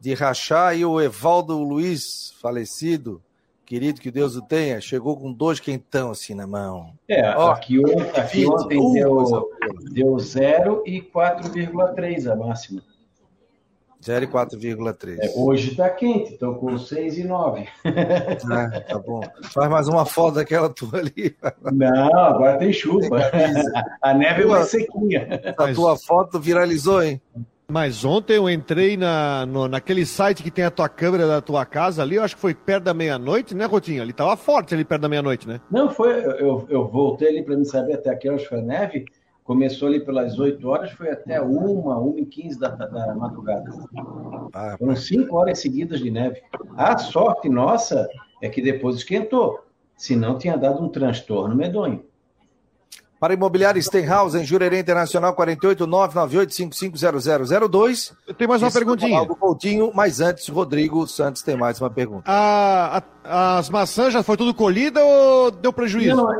de rachar, e o Evaldo Luiz, falecido, querido que Deus o tenha, chegou com dois quentão assim na mão.
É, oh, aqui, aqui ontem uh, deu, deu 0 e 4,3 a máxima.
0,4,3.
É, hoje está quente, estou com 6,9.
Ah, tá bom. Faz mais uma foto daquela tua ali.
Não, agora tem chuva. A neve é mais sequinha.
A tua foto viralizou, hein?
Mas ontem eu entrei na, no, naquele site que tem a tua câmera da tua casa ali, eu acho que foi perto da meia-noite, né, Rotinho? Ali tava forte ali perto da meia-noite, né?
Não, foi. Eu, eu voltei ali para me saber até que foi a neve. Começou ali pelas 8 horas, foi até 1, 1 e 15 da, da madrugada. Ah, Foram 5 horas seguidas de neve. A sorte nossa é que depois esquentou. Senão tinha dado um transtorno medonho.
Para imobiliário Stenhouse, em Jurerê Internacional, 48998550002.
Eu tenho mais uma perguntinha.
Do Coutinho, mas antes, Rodrigo Santos tem mais uma pergunta.
A, a, as maçãs já foi tudo colhida ou deu prejuízo? Não,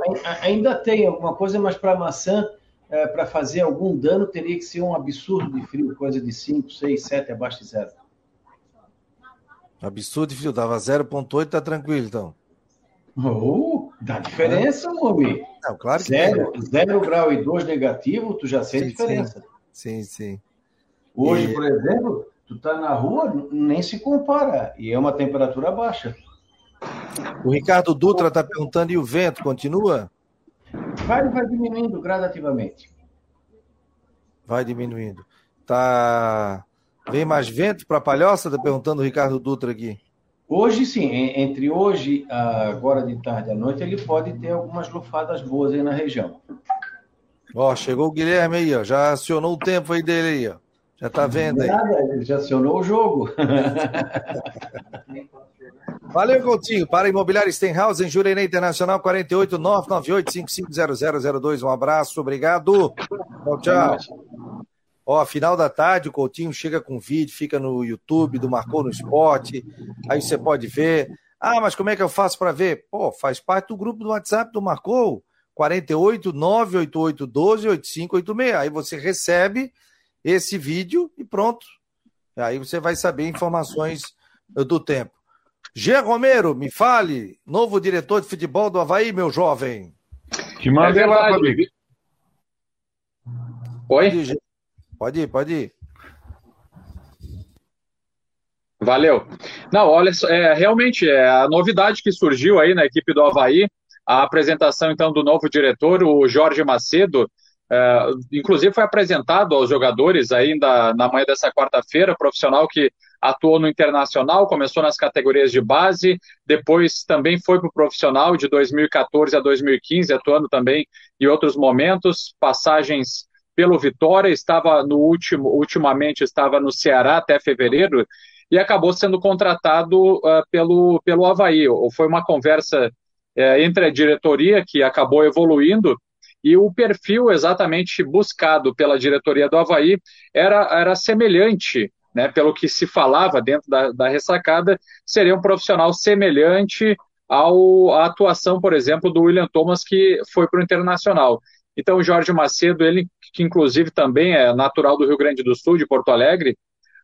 ainda tem alguma coisa, mas para maçã, é, para fazer algum dano, teria que ser um absurdo de frio, coisa de 5, 6, 7, abaixo de zero.
Absurdo de frio, dava 0,8, tá tranquilo então.
Oh, dá diferença, homem. Não, claro que zero, zero grau e dois negativo, tu já sente diferença.
Sim, sim.
Hoje, e... por exemplo, tu tá na rua, nem se compara, e é uma temperatura baixa.
O Ricardo Dutra está perguntando, e o vento continua?
Vai, vai diminuindo gradativamente.
Vai diminuindo. Tá... Vem mais vento para a Palhoça? Está perguntando o Ricardo Dutra aqui.
Hoje, sim, entre hoje, agora de tarde à noite, ele pode ter algumas lufadas boas aí na região.
Ó, chegou o Guilherme aí, ó. Já acionou o tempo aí dele aí, ó. Já tá vendo aí. Nada,
ele já acionou o jogo.
Valeu, Coutinho. Para Imobiliário Stenhouse, em Jurerê Internacional, 48998550002. Um abraço, obrigado. Tchau, tchau. Ó, final da tarde, o Coutinho chega com vídeo, fica no YouTube do Marcou no Esporte, aí você pode ver. Ah, mas como é que eu faço para ver? Pô, faz parte do grupo do WhatsApp do Marcou, 48 988 12 8586. Aí você recebe esse vídeo e pronto. Aí você vai saber informações do tempo. Gê Romero, me fale, novo diretor de futebol do Havaí, meu jovem.
Que manda é lá, Fabrício.
Oi?
Pode ir, pode ir.
Valeu. Não, olha, é, realmente é a novidade que surgiu aí na equipe do Havaí, a apresentação então do novo diretor, o Jorge Macedo, é, inclusive foi apresentado aos jogadores ainda na manhã dessa quarta-feira, profissional que atuou no Internacional, começou nas categorias de base, depois também foi para o profissional de 2014 a 2015, atuando também em outros momentos, passagens pelo Vitória, estava no último, ultimamente estava no Ceará até fevereiro e acabou sendo contratado uh, pelo, pelo Havaí. Foi uma conversa uh, entre a diretoria, que acabou evoluindo, e o perfil exatamente buscado pela diretoria do Havaí era, era semelhante, né, pelo que se falava dentro da, da ressacada, seria um profissional semelhante ao, à atuação, por exemplo, do William Thomas, que foi para o Internacional. Então, o Jorge Macedo, ele que inclusive também é natural do Rio Grande do Sul, de Porto Alegre,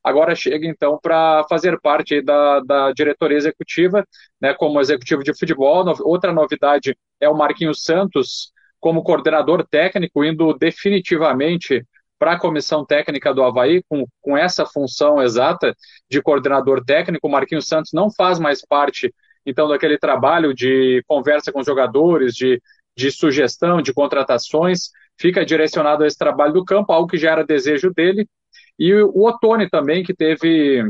agora chega então para fazer parte da, da diretoria executiva, né, como executivo de futebol. Outra novidade é o Marquinhos Santos como coordenador técnico, indo definitivamente para a comissão técnica do Havaí, com, com essa função exata de coordenador técnico. O Marquinhos Santos não faz mais parte, então, daquele trabalho de conversa com os jogadores, de, de sugestão, de contratações fica direcionado a esse trabalho do campo, algo que já era desejo dele. E o Otone também, que teve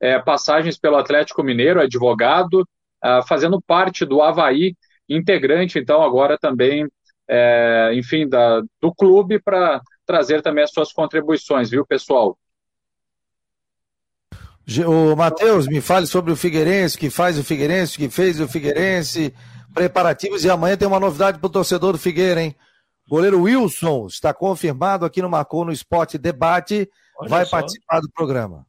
é, passagens pelo Atlético Mineiro, advogado, uh, fazendo parte do Havaí, integrante, então, agora também, é, enfim, da, do clube para trazer também as suas contribuições, viu, pessoal?
O Matheus, me fale sobre o Figueirense, que faz o Figueirense, que fez o Figueirense, preparativos, e amanhã tem uma novidade para o torcedor do Figueira, hein? Goleiro Wilson está confirmado aqui no Marcou no Esporte Debate. Olha vai só. participar do programa.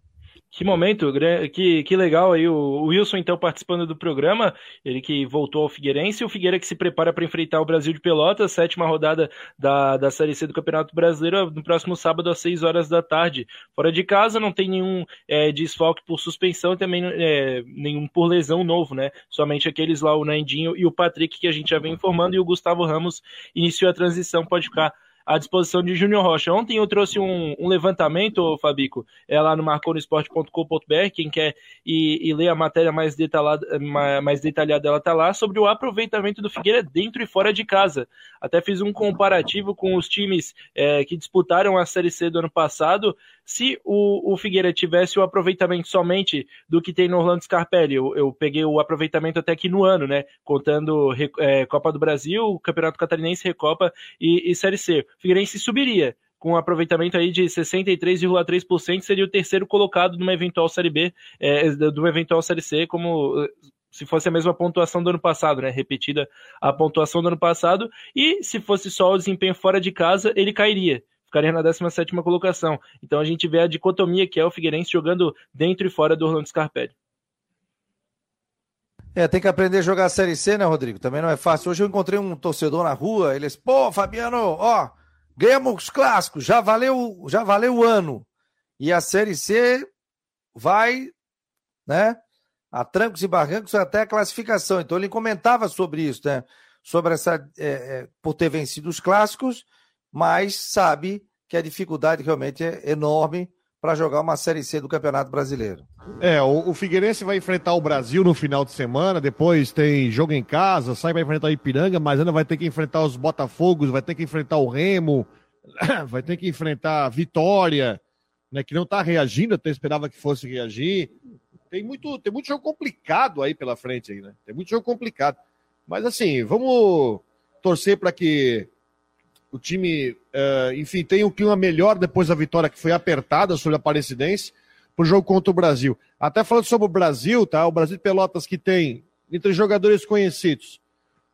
Que momento, que, que legal aí o Wilson então participando do programa, ele que voltou ao Figueirense, o Figueira que se prepara para enfrentar o Brasil de Pelotas, sétima rodada da, da Série C do Campeonato Brasileiro, no próximo sábado às 6 horas da tarde. Fora de casa, não tem nenhum é, desfalque por suspensão e também é, nenhum por lesão novo, né? Somente aqueles lá, o Nandinho e o Patrick, que a gente já vem informando, e o Gustavo Ramos iniciou a transição, pode ficar à disposição de Júnior Rocha. Ontem eu trouxe um, um levantamento, Fabico, é lá no marconosport.com.br, quem quer ir, ir, ler a matéria mais detalhada, mais detalhada ela está lá, sobre o aproveitamento do Figueira dentro e fora de casa. Até fiz um comparativo com os times é, que disputaram a Série C do ano passado, se o, o Figueira tivesse o aproveitamento somente do que tem no Orlando Scarpelli, eu, eu peguei o aproveitamento até aqui no ano, né? Contando é, Copa do Brasil, Campeonato Catarinense, Recopa e, e Série C. O Figueirense subiria com um aproveitamento aí de 63,3%, seria o terceiro colocado numa eventual Série B, é, de uma eventual Série C, como se fosse a mesma pontuação do ano passado, né? Repetida a pontuação do ano passado, e se fosse só o desempenho fora de casa, ele cairia ficaria na 17 colocação. Então a gente vê a dicotomia que é o Figueirense jogando dentro e fora do Orlando Scarpelli.
É, tem que aprender a jogar a Série C, né, Rodrigo? Também não é fácil. Hoje eu encontrei um torcedor na rua, ele disse, pô, Fabiano, ó, ganhamos os clássicos, já valeu, já valeu o ano. E a Série C vai, né, a trancos e barrancos até a classificação. Então ele comentava sobre isso, né, sobre essa, é, é, por ter vencido os clássicos mas sabe que a dificuldade realmente é enorme para jogar uma Série C do Campeonato Brasileiro.
É, o, o, Figueirense vai enfrentar o Brasil no final de semana, depois tem jogo em casa, sai para enfrentar o Ipiranga, mas ainda vai ter que enfrentar os Botafogos, vai ter que enfrentar o Remo, vai ter que enfrentar a Vitória, né, que não está reagindo, até esperava que fosse reagir. Tem muito, tem muito jogo complicado aí pela frente aí, né? Tem muito jogo complicado. Mas assim, vamos torcer para que o time, uh, enfim, tem um clima melhor depois da vitória que foi apertada sobre a Aparecidense para o jogo contra o Brasil. Até falando sobre o Brasil, tá? O Brasil de Pelotas que tem, entre jogadores conhecidos,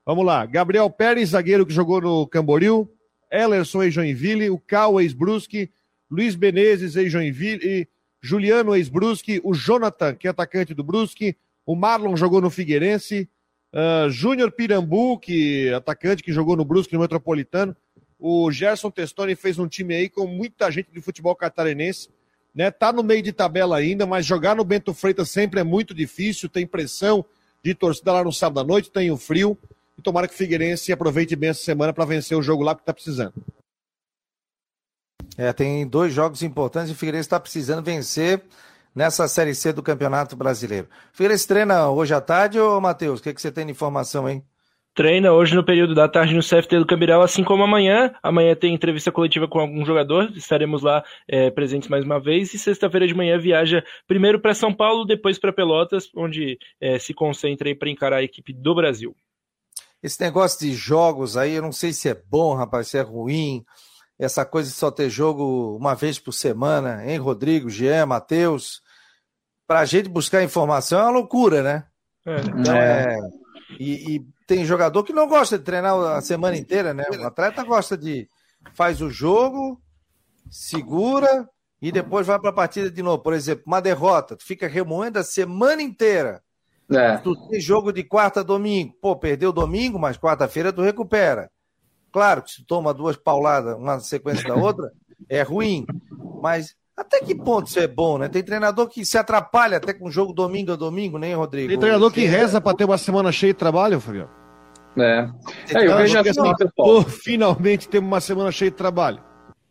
vamos lá, Gabriel Pérez, zagueiro que jogou no Camboriú, Ellerson ex-Joinville, o Cal ex-Brusque, Luiz Benezes ex-Joinville, Juliano ex-Brusque, o Jonathan, que é atacante do Brusque, o Marlon jogou no Figueirense, uh, Júnior Pirambu, que é atacante que jogou no Brusque, no Metropolitano, o Gerson Testoni fez um time aí com muita gente de futebol catarinense, né? Tá no meio de tabela ainda, mas jogar no Bento Freitas sempre é muito difícil, tem pressão de torcida lá no sábado à noite, tem o frio. E tomara que o Figueirense aproveite bem essa semana para vencer o jogo lá que tá precisando.
É, tem dois jogos importantes e o Figueirense está precisando vencer nessa Série C do Campeonato Brasileiro. O Figueirense treina hoje à tarde, ô Matheus? O que, que você tem de informação aí?
Treina hoje no período da tarde no CFT do Cambiral, assim como amanhã. Amanhã tem entrevista coletiva com algum jogador, estaremos lá é, presentes mais uma vez. E sexta-feira de manhã viaja primeiro para São Paulo, depois para Pelotas, onde é, se concentra para encarar a equipe do Brasil.
Esse negócio de jogos aí, eu não sei se é bom, rapaz, se é ruim. Essa coisa de só ter jogo uma vez por semana, hein, Rodrigo, Jean, Matheus? Para a gente buscar informação é uma loucura, né? É. Então é. é e, e, tem jogador que não gosta de treinar a semana inteira, né? O atleta gosta de faz o jogo, segura e depois vai para a partida de novo. Por exemplo, uma derrota, tu fica remoendo a semana inteira. É. Tu tem jogo de quarta a domingo, pô, perdeu domingo, mas quarta-feira tu recupera. Claro que se toma duas pauladas, uma sequência da outra, é ruim. Mas até que ponto isso é bom, né? Tem treinador que se atrapalha até com o jogo domingo a domingo, né, Rodrigo?
Tem treinador que reza para ter uma semana cheia de trabalho, Fabiano.
É. é eu vejo assim,
pessoal. Finalmente temos uma semana cheia de trabalho.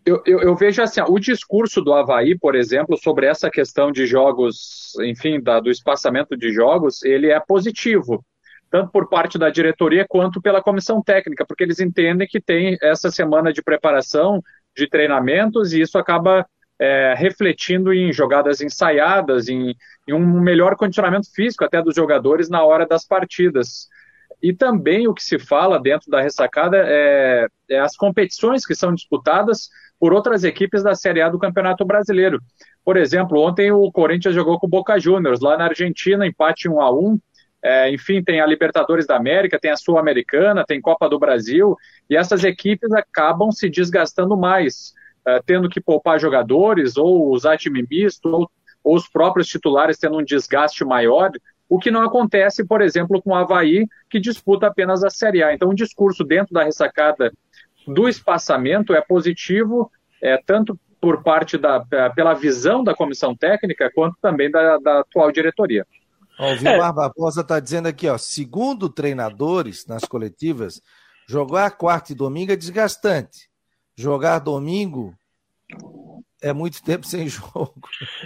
Eu, eu, eu, vejo assim, o discurso do Havaí, por exemplo, sobre essa questão de jogos, enfim, da, do espaçamento de jogos, ele é positivo, tanto por parte da diretoria quanto pela comissão técnica, porque eles entendem que tem essa semana de preparação, de treinamentos, e isso acaba é, refletindo em jogadas ensaiadas, em, em, um melhor condicionamento físico até dos jogadores na hora das partidas. E também o que se fala dentro da ressacada é, é as competições que são disputadas por outras equipes da Série A do Campeonato Brasileiro. Por exemplo, ontem o Corinthians jogou com o Boca Juniors lá na Argentina, empate 1 a 1 é, enfim, tem a Libertadores da América, tem a Sul-Americana, tem Copa do Brasil, e essas equipes acabam se desgastando mais. Eh, tendo que poupar jogadores, ou usar time misto, ou, ou, os próprios titulares tendo um desgaste maior, o que não acontece, por exemplo, com o Havaí, que disputa apenas a Série A. Então, o discurso dentro da ressacada do espaçamento é positivo, é, tanto por parte da, pela visão da comissão técnica, quanto também da, da atual diretoria.
O Vilmar é. Barbosa está dizendo aqui, ó, segundo treinadores nas coletivas, jogar quarta e domingo é desgastante jogar domingo é muito tempo sem jogo.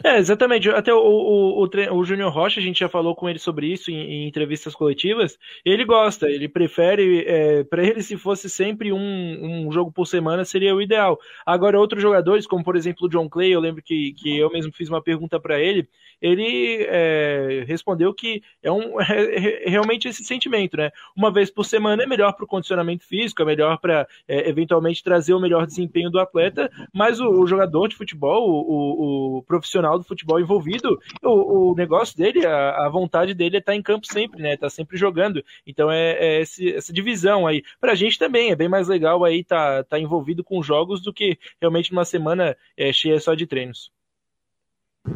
É, exatamente. Até o, o, o, o Júnior Rocha, a gente já falou com ele sobre isso em, em entrevistas coletivas. Ele gosta, ele prefere. É, para ele, se fosse sempre um, um jogo por semana, seria o ideal. Agora, outros jogadores, como por exemplo o John Clay, eu lembro que, que eu mesmo fiz uma pergunta para ele. Ele é, respondeu que é, um, é, é, realmente esse sentimento, né? Uma vez por semana é melhor para o condicionamento físico, é melhor para é, eventualmente trazer o melhor desempenho do atleta, mas o, o jogador de futebol, o, o, profissional do futebol envolvido, o, o negócio dele, a, a, vontade dele é estar tá em campo sempre, né? Tá sempre jogando. Então é, é esse, essa divisão aí. Pra gente também é bem mais legal aí tá, tá envolvido com jogos do que realmente uma semana é, cheia só de treinos.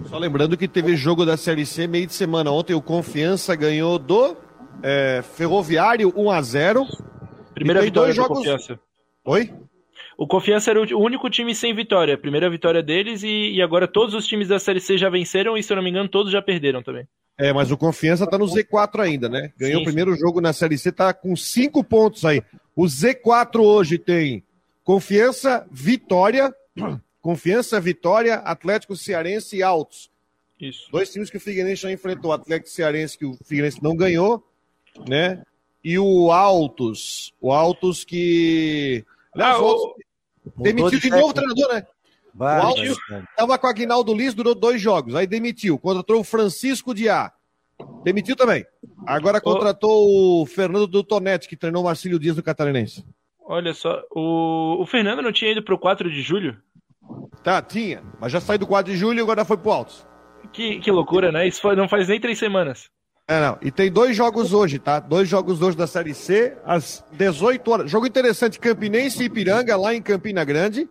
Só lembrando que teve jogo da Série C meio de semana. Ontem o Confiança ganhou do é, Ferroviário 1 a 0
Primeira vitória do jogos... Confiança.
Oi?
O Confiança era o único time sem vitória. Primeira vitória deles e, e, agora todos os times da Série C já venceram e, se eu não me engano, todos já perderam também.
É, mas o Confiança tá no Z4 ainda, né? Ganhou sim, o primeiro sim. jogo na Série C, tá com cinco pontos aí. O Z4 hoje tem Confiança, Vitória, Confiança, Vitória, Atlético Cearense e Altos.
Isso.
Dois times que o Figueirense já enfrentou. O Atlético Cearense, que o Figueirense não ganhou, né? E o Altos. O Altos que.
Aliás, ah, o...
Demitiu de, de novo o treinador, né? Vai, o Altos estava com o Aguinaldo Liz, durou dois jogos. Aí demitiu. Contratou o Francisco Diá. Demitiu também. Agora contratou o Fernando do Tonete, que treinou o Marcílio Dias do Catarinense.
Olha só, o, o Fernando não tinha ido para o 4 de julho?
Tá, tinha. Mas já saiu do 4 de julho e agora foi pro Altos.
Que, que loucura, né? Isso foi, não faz nem três semanas.
É, não. E tem dois jogos hoje, tá? Dois jogos hoje da Série C, às 18 horas. Jogo interessante, Campinense e Ipiranga, lá em Campina Grande.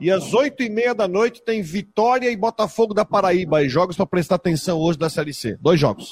E às 8 e meia da noite tem Vitória e Botafogo da Paraíba. E jogos para prestar atenção hoje da Série C. Dois jogos.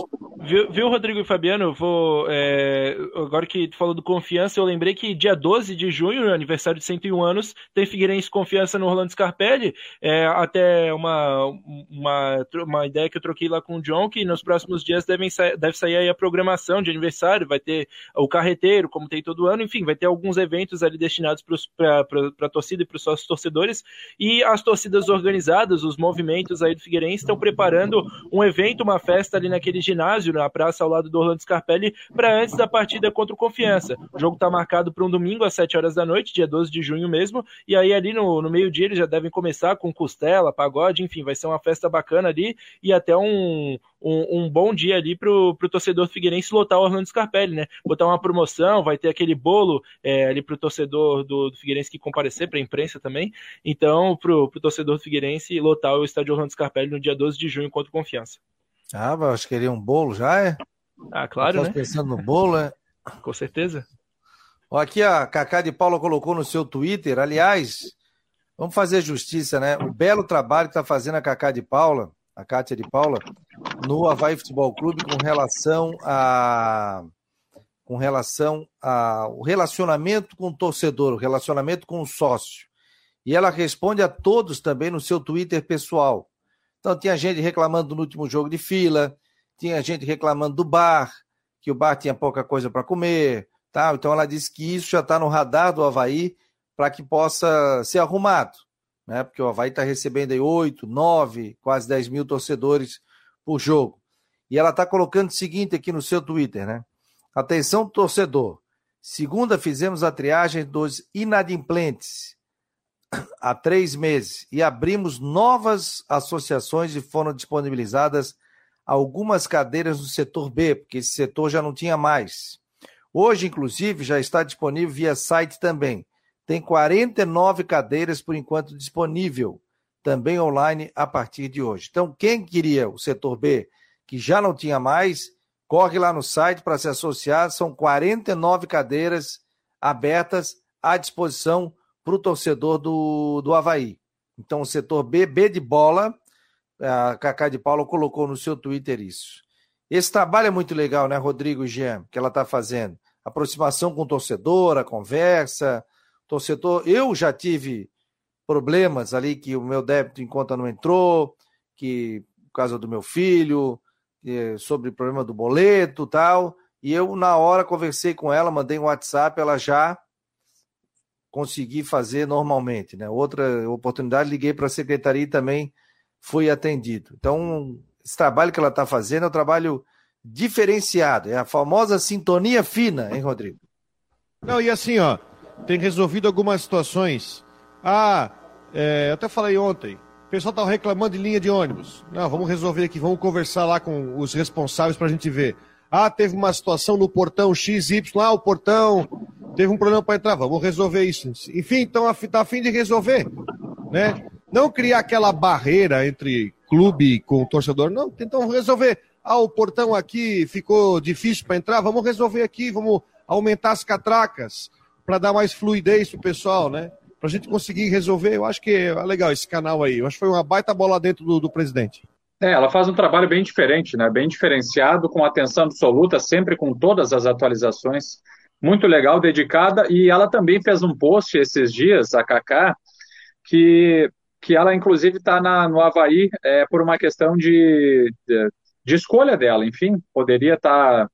Viu, viu, Rodrigo e Fabiano? Vou, é, agora que tu falou do Confiança, eu lembrei que dia 12 de junho, aniversário de 101 anos, tem Figueirense Confiança no Rolando Scarpelli. É, até uma, uma, uma ideia que eu troquei lá com o John, que nos próximos dias devem sa deve sair aí a programação de aniversário, vai ter o carreteiro, como tem todo ano, enfim, vai ter alguns eventos ali destinados para a torcida e para os sócios torcedores. E as torcidas organizadas, os movimentos aí do Figueirense estão preparando um evento, uma festa ali naquele ginásio na praça ao lado do Orlando Scarpelli, para antes da partida contra o Confiança. O jogo está marcado para um domingo às 7 horas da noite, dia 12 de junho mesmo, e aí ali no, no meio-dia eles já devem começar com costela, pagode, enfim, vai ser uma festa bacana ali e até um, um, um, bom dia ali pro, pro torcedor figueirense lotar o Orlando Scarpelli, né? Botar uma promoção, vai ter aquele bolo é, ali pro torcedor do, do Figueirense que comparecer, pra imprensa também. Então, pro, pro torcedor do Figueirense lotar o estádio Orlando Scarpelli no dia 12 de junho contra o Confiança.
Ah, mas acho que queria um bolo já, é?
Ah, claro, né?
pensando no bolo, é?
Com certeza.
Aqui a Cacá de Paula colocou no seu Twitter, aliás, vamos fazer justiça, né? O belo trabalho que está fazendo a Cacá de Paula, a Cátia de Paula, no Havaí Futebol Clube com relação a com relação ao relacionamento com o torcedor, o relacionamento com o sócio. E ela responde a todos também no seu Twitter pessoal. Então tinha gente reclamando no último jogo de fila, tinha gente reclamando do bar, que o bar tinha pouca coisa para comer, tal. Então ela disse que isso já está no radar do Havaí para que possa ser arrumado, né? Porque o Havaí está recebendo aí 8, 9, quase 10 mil torcedores por jogo. E ela está colocando o seguinte aqui no seu Twitter, né? Atenção, torcedor. Segunda fizemos a triagem dos inadimplentes há três meses e abrimos novas associações e foram disponibilizadas algumas cadeiras no setor B, porque esse setor já não tinha mais. Hoje, inclusive, já está disponível via site também. Tem 49 cadeiras por enquanto disponível, também online a partir de hoje. Então, quem queria o setor B, que já não tinha mais, corre lá no site para se associar. São 49 cadeiras abertas à disposição para o torcedor do, do Havaí. Então, o setor B, B de bola, a Cacá de Paula colocou no seu Twitter isso. Esse trabalho é muito legal, né, Rodrigo Jean, que ela está fazendo. Aproximação com o torcedor, a conversa. Torcedor, eu já tive problemas ali que o meu débito em conta não entrou, que por causa do meu filho, sobre o problema do boleto tal. E eu, na hora, conversei com ela, mandei um WhatsApp, ela já consegui fazer normalmente, né? Outra oportunidade, liguei para a secretaria e também fui atendido. Então, esse trabalho que ela está fazendo é um trabalho diferenciado, é a famosa sintonia fina, hein, Rodrigo?
Não, e assim, ó, tem resolvido algumas situações. Ah, é, eu até falei ontem, o pessoal estava reclamando de linha de ônibus. Não, vamos resolver aqui, vamos conversar lá com os responsáveis para a gente ver. Ah, teve uma situação no portão XY, ah, o portão teve um problema para entrar, vamos resolver isso. Enfim, então está a fim de resolver, né? Não criar aquela barreira entre clube com torcedor, não, então resolver. Ah, o portão aqui ficou difícil para entrar, vamos resolver aqui, vamos aumentar as catracas para dar mais fluidez para o pessoal, né? Para a gente conseguir resolver, eu acho que é legal esse canal aí. Eu acho que foi uma baita bola dentro do, do presidente.
É, ela faz um trabalho bem diferente, né? Bem diferenciado, com atenção absoluta, sempre com todas as atualizações. Muito legal, dedicada. E ela também fez um post esses dias, a Kaká, que, que ela inclusive está no Havaí é, por uma questão de, de, de, escolha dela. Enfim, poderia estar, tá,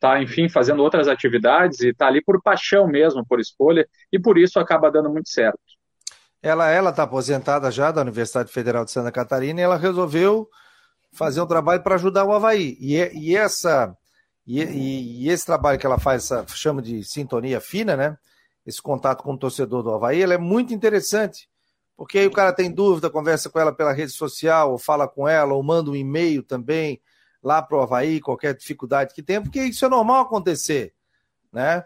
tá, enfim, fazendo outras atividades e está ali por paixão mesmo, por escolha, e por isso acaba dando muito certo.
Ela ela está aposentada já da Universidade Federal de Santa Catarina e ela resolveu fazer um trabalho para ajudar o Havaí. E, e essa e, e, e, esse trabalho que ela faz, essa, chama de sintonia fina, né? Esse contato com o torcedor do Havaí, ela é muito interessante. Porque aí o cara tem dúvida, conversa com ela pela rede social, ou fala com ela, ou manda um e-mail também lá para o Havaí, qualquer dificuldade que tenha, porque isso é normal acontecer. Né?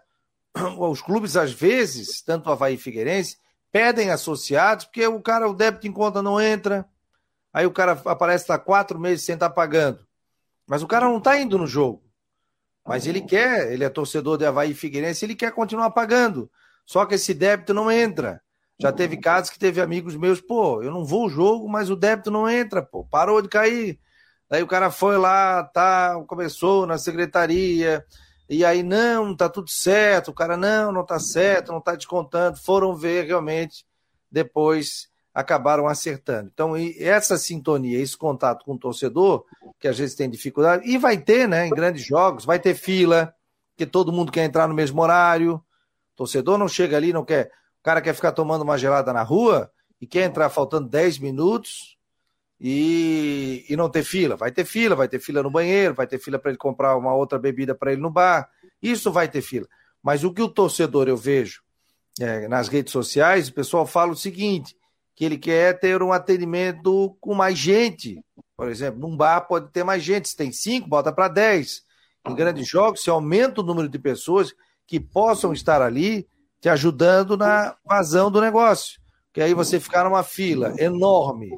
Os clubes, às vezes, tanto o Havaí e Figueirense, pedem associados, porque o cara, o débito em conta não entra, Aí o cara aparece lá quatro meses sem estar tá pagando. Mas o cara não está indo no jogo. Mas ele quer, ele é torcedor de Havaí e Figueirense, ele quer continuar pagando. Só que esse débito não entra. Já teve casos que teve amigos meus, pô, eu não vou ao jogo, mas o débito não entra, pô, parou de cair. Daí o cara foi lá, tá, começou na secretaria, e aí, não, tá tudo certo, o cara, não, não tá certo, não tá descontando. Foram ver realmente depois acabaram acertando. Então, essa sintonia, esse contato com o torcedor, que às vezes tem dificuldade, e vai ter, né, em grandes jogos, vai ter fila, que todo mundo quer entrar no mesmo horário. O torcedor não chega ali, não quer. O cara quer ficar tomando uma gelada na rua e quer entrar faltando 10 minutos e, e não ter fila. Vai ter fila, vai ter fila no banheiro, vai ter fila para ele comprar uma outra bebida para ele no bar. Isso vai ter fila. Mas o que o torcedor eu vejo é, nas redes sociais, o pessoal fala o seguinte: que ele quer ter um atendimento com mais gente. Por exemplo, num bar pode ter mais gente. Se tem cinco, bota para dez. Em grandes jogos, se aumenta o número de pessoas que possam estar ali te ajudando na vazão do negócio. Que aí você ficar numa fila enorme.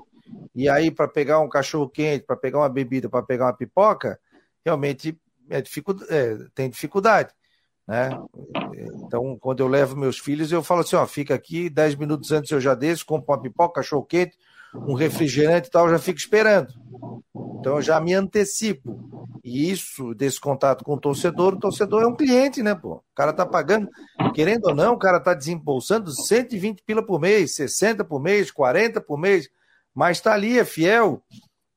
E aí, para pegar um cachorro quente, para pegar uma bebida, para pegar uma pipoca, realmente é dificuldade, é, tem dificuldade. Né? Então, quando eu levo meus filhos, eu falo assim: ó, fica aqui, 10 minutos antes eu já desço, compro uma pipoca, cachorro quente, um refrigerante e tal, eu já fico esperando. Então, eu já me antecipo. E isso, desse contato com o torcedor, o torcedor é um cliente, né, pô? O cara tá pagando, querendo ou não, o cara tá desembolsando 120 pila por mês, 60 por mês, 40 por mês, mas tá ali, é fiel.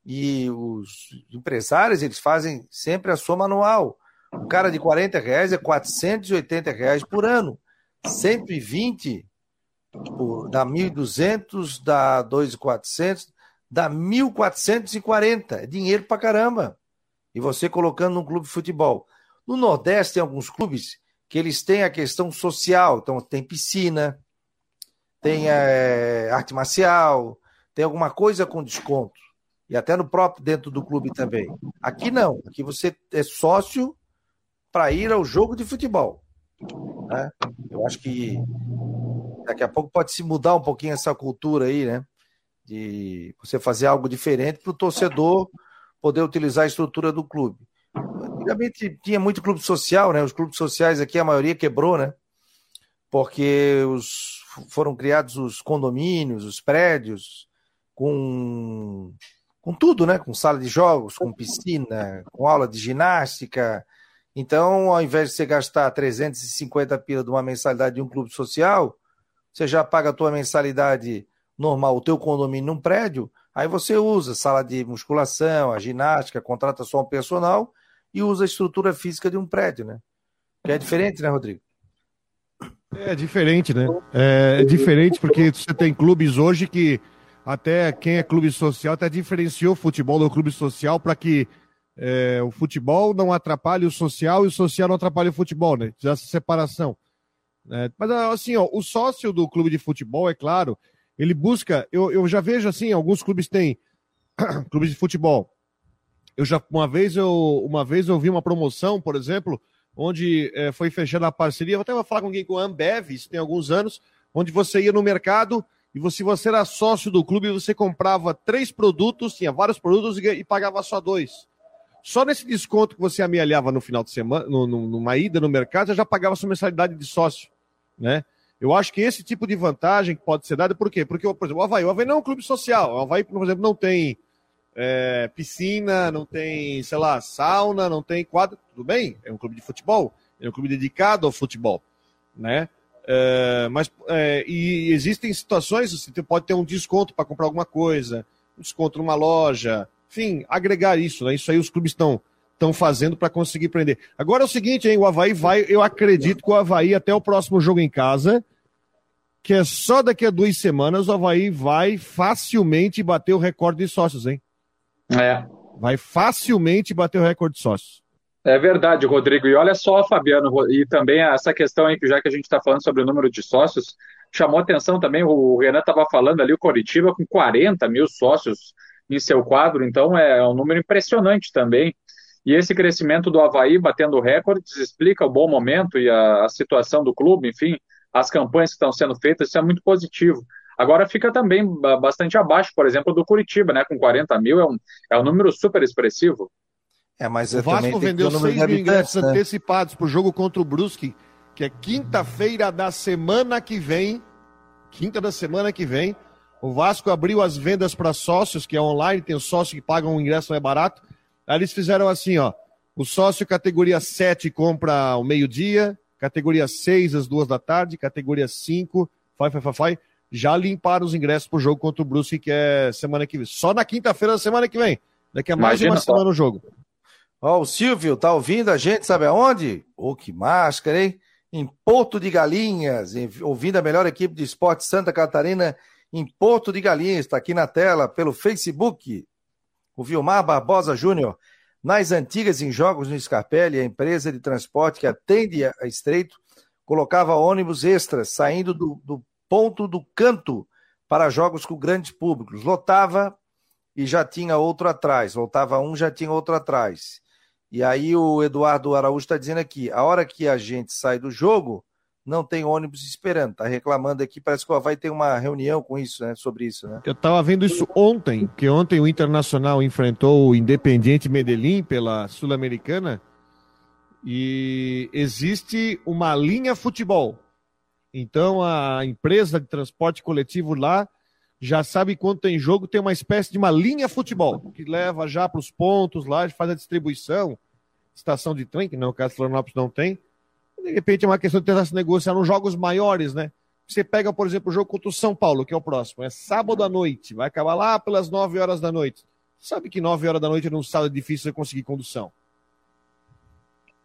E os empresários, eles fazem sempre a soma anual. O cara de 40 reais é 480 reais por ano. 120 por, dá 1.200, dá 2.400, dá 1.440. É dinheiro pra caramba. E você colocando num clube de futebol. No Nordeste tem alguns clubes que eles têm a questão social. Então tem piscina, tem é, arte marcial, tem alguma coisa com desconto. E até no próprio dentro do clube também. Aqui não. Aqui você é sócio para ir ao jogo de futebol. Né? Eu acho que daqui a pouco pode se mudar um pouquinho essa cultura aí, né? De você fazer algo diferente para o torcedor poder utilizar a estrutura do clube. Antigamente tinha muito clube social, né? Os clubes sociais aqui, a maioria quebrou, né? Porque os, foram criados os condomínios, os prédios, com, com tudo, né? Com sala de jogos, com piscina, com aula de ginástica, então, ao invés de você gastar 350 pila de uma mensalidade de um clube social, você já paga a tua mensalidade normal, o teu condomínio num prédio, aí você usa sala de musculação, a ginástica, contrata só um personal e usa a estrutura física de um prédio, né? Que é diferente, né, Rodrigo?
É diferente, né? É diferente porque você tem clubes hoje que até quem é clube social até diferenciou o futebol do clube social para que é, o futebol não atrapalhe o social e o social não atrapalhe o futebol, né? Essa separação. É, mas assim, ó, o sócio do clube de futebol, é claro, ele busca. Eu, eu já vejo assim, alguns clubes têm clubes de futebol. Eu já uma vez eu uma vez eu vi uma promoção, por exemplo, onde é, foi fechada a parceria. Eu até vou falar com alguém com a Ambev, isso tem alguns anos, onde você ia no mercado e você, você era sócio do clube, você comprava três produtos, tinha vários produtos e, e pagava só dois. Só nesse desconto que você amealhava no final de semana, no, no, numa ida no mercado, você já pagava sua mensalidade de sócio, né? Eu acho que esse tipo de vantagem pode ser dada, por quê? Porque, por exemplo, o Havaí, o Havaí não é um clube social. O Havaí, por exemplo, não tem é, piscina, não tem, sei lá, sauna, não tem quadro. Tudo bem, é um clube de futebol, é um clube dedicado ao futebol, né? É, mas é, e existem situações, você pode ter um desconto para comprar alguma coisa, um desconto numa loja, enfim, agregar isso, né? Isso aí os clubes estão estão fazendo para conseguir prender. Agora é o seguinte, hein? O Havaí vai, eu acredito que o Havaí até o próximo jogo em casa, que é só daqui a duas semanas, o Havaí vai facilmente bater o recorde de sócios, hein?
É.
Vai facilmente bater o recorde de sócios.
É verdade, Rodrigo. E olha só, Fabiano, e também essa questão aí, que já que a gente está falando sobre o número de sócios, chamou atenção também, o Renan estava falando ali, o Coritiba com 40 mil sócios em seu quadro, então é um número impressionante também. E esse crescimento do Havaí batendo recordes explica o bom momento e a, a situação do clube, enfim, as campanhas que estão sendo feitas, isso é muito positivo. Agora fica também bastante abaixo, por exemplo, do Curitiba, né? Com 40 mil, é um, é um número super expressivo.
É, mas o Vasco vendeu 6 mil ingressos né? antecipados para o jogo contra o Brusque, que é quinta-feira da semana que vem. Quinta da semana que vem. O Vasco abriu as vendas para sócios, que é online, tem os sócios que pagam o ingresso mais barato. Aí eles fizeram assim, ó. O sócio categoria 7 compra ao meio-dia, categoria 6 às duas da tarde, categoria 5, fai, fai, fai, fai. Já limparam os ingressos pro jogo contra o Brusque, que é semana que vem. Só na quinta-feira da semana que vem. Daqui a mais Imagina de uma só. semana o jogo.
Ó, o Silvio tá ouvindo a gente, sabe aonde? Ô, oh, que máscara, hein? Em Porto de Galinhas, ouvindo a melhor equipe de esporte Santa Catarina em Porto de Galinhas, está aqui na tela, pelo Facebook o Vilmar Barbosa Júnior, nas antigas em Jogos no Scarpelli, a empresa de transporte que atende a Estreito, colocava ônibus extras saindo do, do ponto do canto para jogos com grandes públicos. Lotava e já tinha outro atrás. Voltava um, já tinha outro atrás. E aí o Eduardo Araújo está dizendo aqui: a hora que a gente sai do jogo, não tem ônibus esperando. Tá reclamando aqui, parece que vai ter uma reunião com isso, né? Sobre isso, né?
Eu tava vendo isso ontem, que ontem o Internacional enfrentou o Independiente Medellín pela Sul-Americana e existe uma linha futebol. Então a empresa de transporte coletivo lá já sabe quando tem jogo, tem uma espécie de uma linha futebol que leva já para os pontos lá, faz a distribuição, estação de trem, que não, o Florianópolis não tem de repente é uma questão de tentar se negociar nos jogos maiores, né? Você pega, por exemplo, o jogo contra o São Paulo, que é o próximo, é sábado à noite, vai acabar lá pelas 9 horas da noite. Sabe que 9 horas da noite num sábado é difícil você conseguir condução.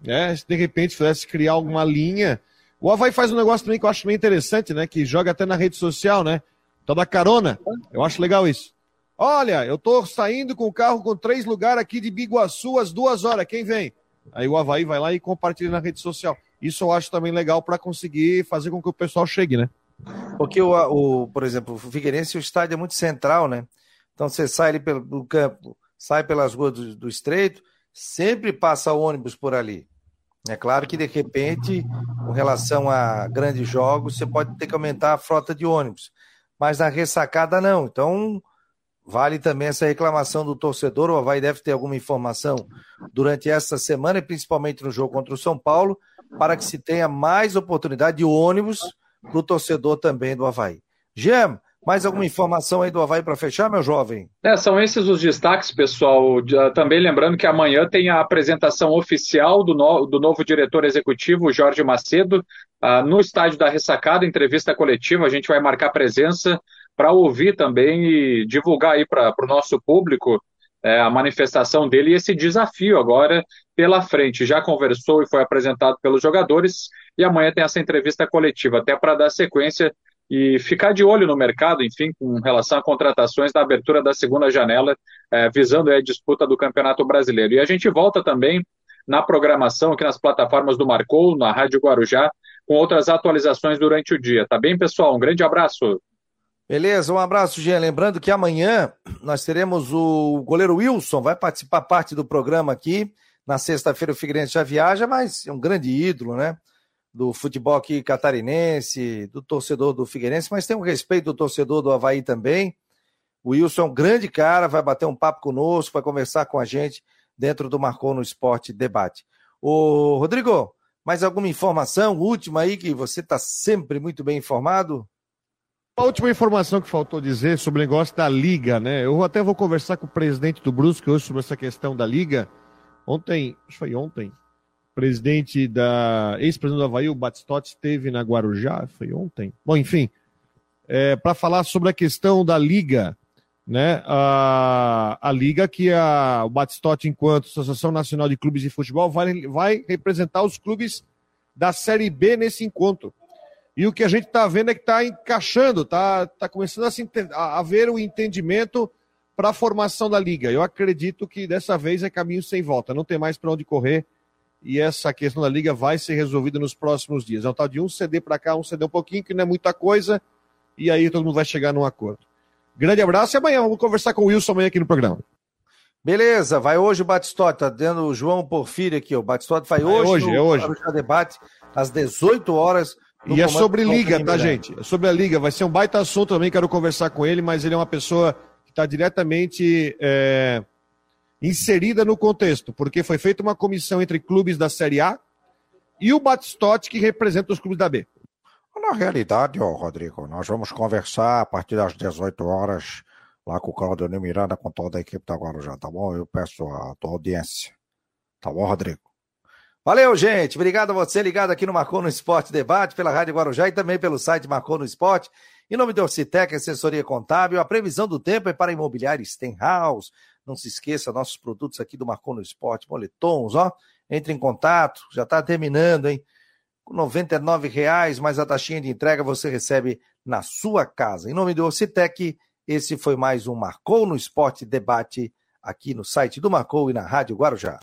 É, se de repente pudesse criar alguma linha. O Havaí faz um negócio também que eu acho meio interessante, né? Que joga até na rede social, né? Então da carona. Eu acho legal isso. Olha, eu tô saindo com o carro com três lugares aqui de Biguaçu às duas horas. Quem vem? Aí o Havaí vai lá e compartilha na rede social. Isso eu acho também legal para conseguir fazer com que o pessoal chegue, né?
Porque, o, o, por exemplo, o Figueirense, o estádio é muito central, né? Então você sai ali pelo campo, sai pelas ruas do, do Estreito, sempre passa ônibus por ali. É claro que, de repente, com relação a grandes jogos, você pode ter que aumentar a frota de ônibus. Mas na ressacada, não. Então, vale também essa reclamação do torcedor. O Havaí deve ter alguma informação durante essa semana, e principalmente no jogo contra o São Paulo, para que se tenha mais oportunidade de ônibus para o torcedor também do Havaí. Gem, mais alguma informação aí do Havaí para fechar, meu jovem?
É, são esses os destaques, pessoal. Ah, também lembrando que amanhã tem a apresentação oficial do, no, do novo diretor executivo, Jorge Macedo, uh, no estádio da Ressacada, entrevista coletiva. A gente vai marcar presença para ouvir também e divulgar aí para o nosso público é, a manifestação dele e esse desafio agora pela frente. Já conversou e foi apresentado pelos jogadores e amanhã tem essa entrevista coletiva, até para dar sequência e ficar de olho no mercado, enfim, com relação a contratações da abertura da segunda janela, é, visando a disputa do Campeonato Brasileiro. E a gente volta também na programação aqui nas plataformas do Marcou, na Rádio Guarujá, com outras atualizações durante o dia. Tá bem, pessoal? Um grande abraço.
Beleza, um abraço, Jean. Lembrando que amanhã nós teremos o goleiro Wilson, vai participar parte do programa aqui. Na sexta-feira o Figueirense já viaja, mas é um grande ídolo, né? Do futebol aqui catarinense, do torcedor do Figueirense, mas tem um respeito do torcedor do Havaí também. O Wilson é um grande cara, vai bater um papo conosco, vai conversar com a gente dentro do Marcou no Esporte Debate. Ô, Rodrigo, mais alguma informação última aí que você está sempre muito bem informado?
A última informação que faltou dizer sobre o negócio da Liga, né? Eu até vou conversar com o presidente do Brusque hoje sobre essa questão da Liga. Ontem, foi ontem, presidente da. Ex-presidente do Havaí, o Batistotti, esteve na Guarujá, foi ontem. Bom, enfim, é, para falar sobre a questão da Liga, né? A, a Liga que a, o Batistotti, enquanto Associação Nacional de Clubes de Futebol, vai, vai representar os clubes da Série B nesse encontro. E o que a gente está vendo é que está encaixando, está tá começando a, se, a, a ver o entendimento para a formação da liga. Eu acredito que dessa vez é caminho sem volta, não tem mais para onde correr e essa questão da liga vai ser resolvida nos próximos dias. É um tal de um CD para cá, um CD um pouquinho, que não é muita coisa, e aí todo mundo vai chegar num acordo. Grande abraço e amanhã vamos conversar com o Wilson amanhã aqui no programa.
Beleza, vai hoje o Batistote, tá dando o João Porfírio aqui, o Batistote vai hoje,
hoje, no, é hoje.
debate às 18 horas
e é sobre liga, tá, gente? É sobre a liga. Vai ser um baita assunto também, quero conversar com ele, mas ele é uma pessoa está diretamente é, inserida no contexto, porque foi feita uma comissão entre clubes da Série A e o Batistote, que representa os clubes da B.
Na realidade, ó, Rodrigo, nós vamos conversar a partir das 18 horas lá com o Claudio Miranda, com toda a equipe da Guarujá, tá bom? Eu peço a tua audiência. Tá bom, Rodrigo?
Valeu, gente. Obrigado a você ligado aqui no Marcou no Esporte Debate, pela Rádio Guarujá e também pelo site Marcou no Esporte. Em nome da Orcitec, assessoria contábil, a previsão do tempo é para imobiliário Stenhouse. Não se esqueça, nossos produtos aqui do Marcou no Esporte, moletons, ó. Entre em contato, já está terminando, hein? Com R$ reais mais a taxinha de entrega você recebe na sua casa. Em nome do Orcitec, esse foi mais um Marcou no Esporte Debate aqui no site do Marcou e na Rádio Guarujá.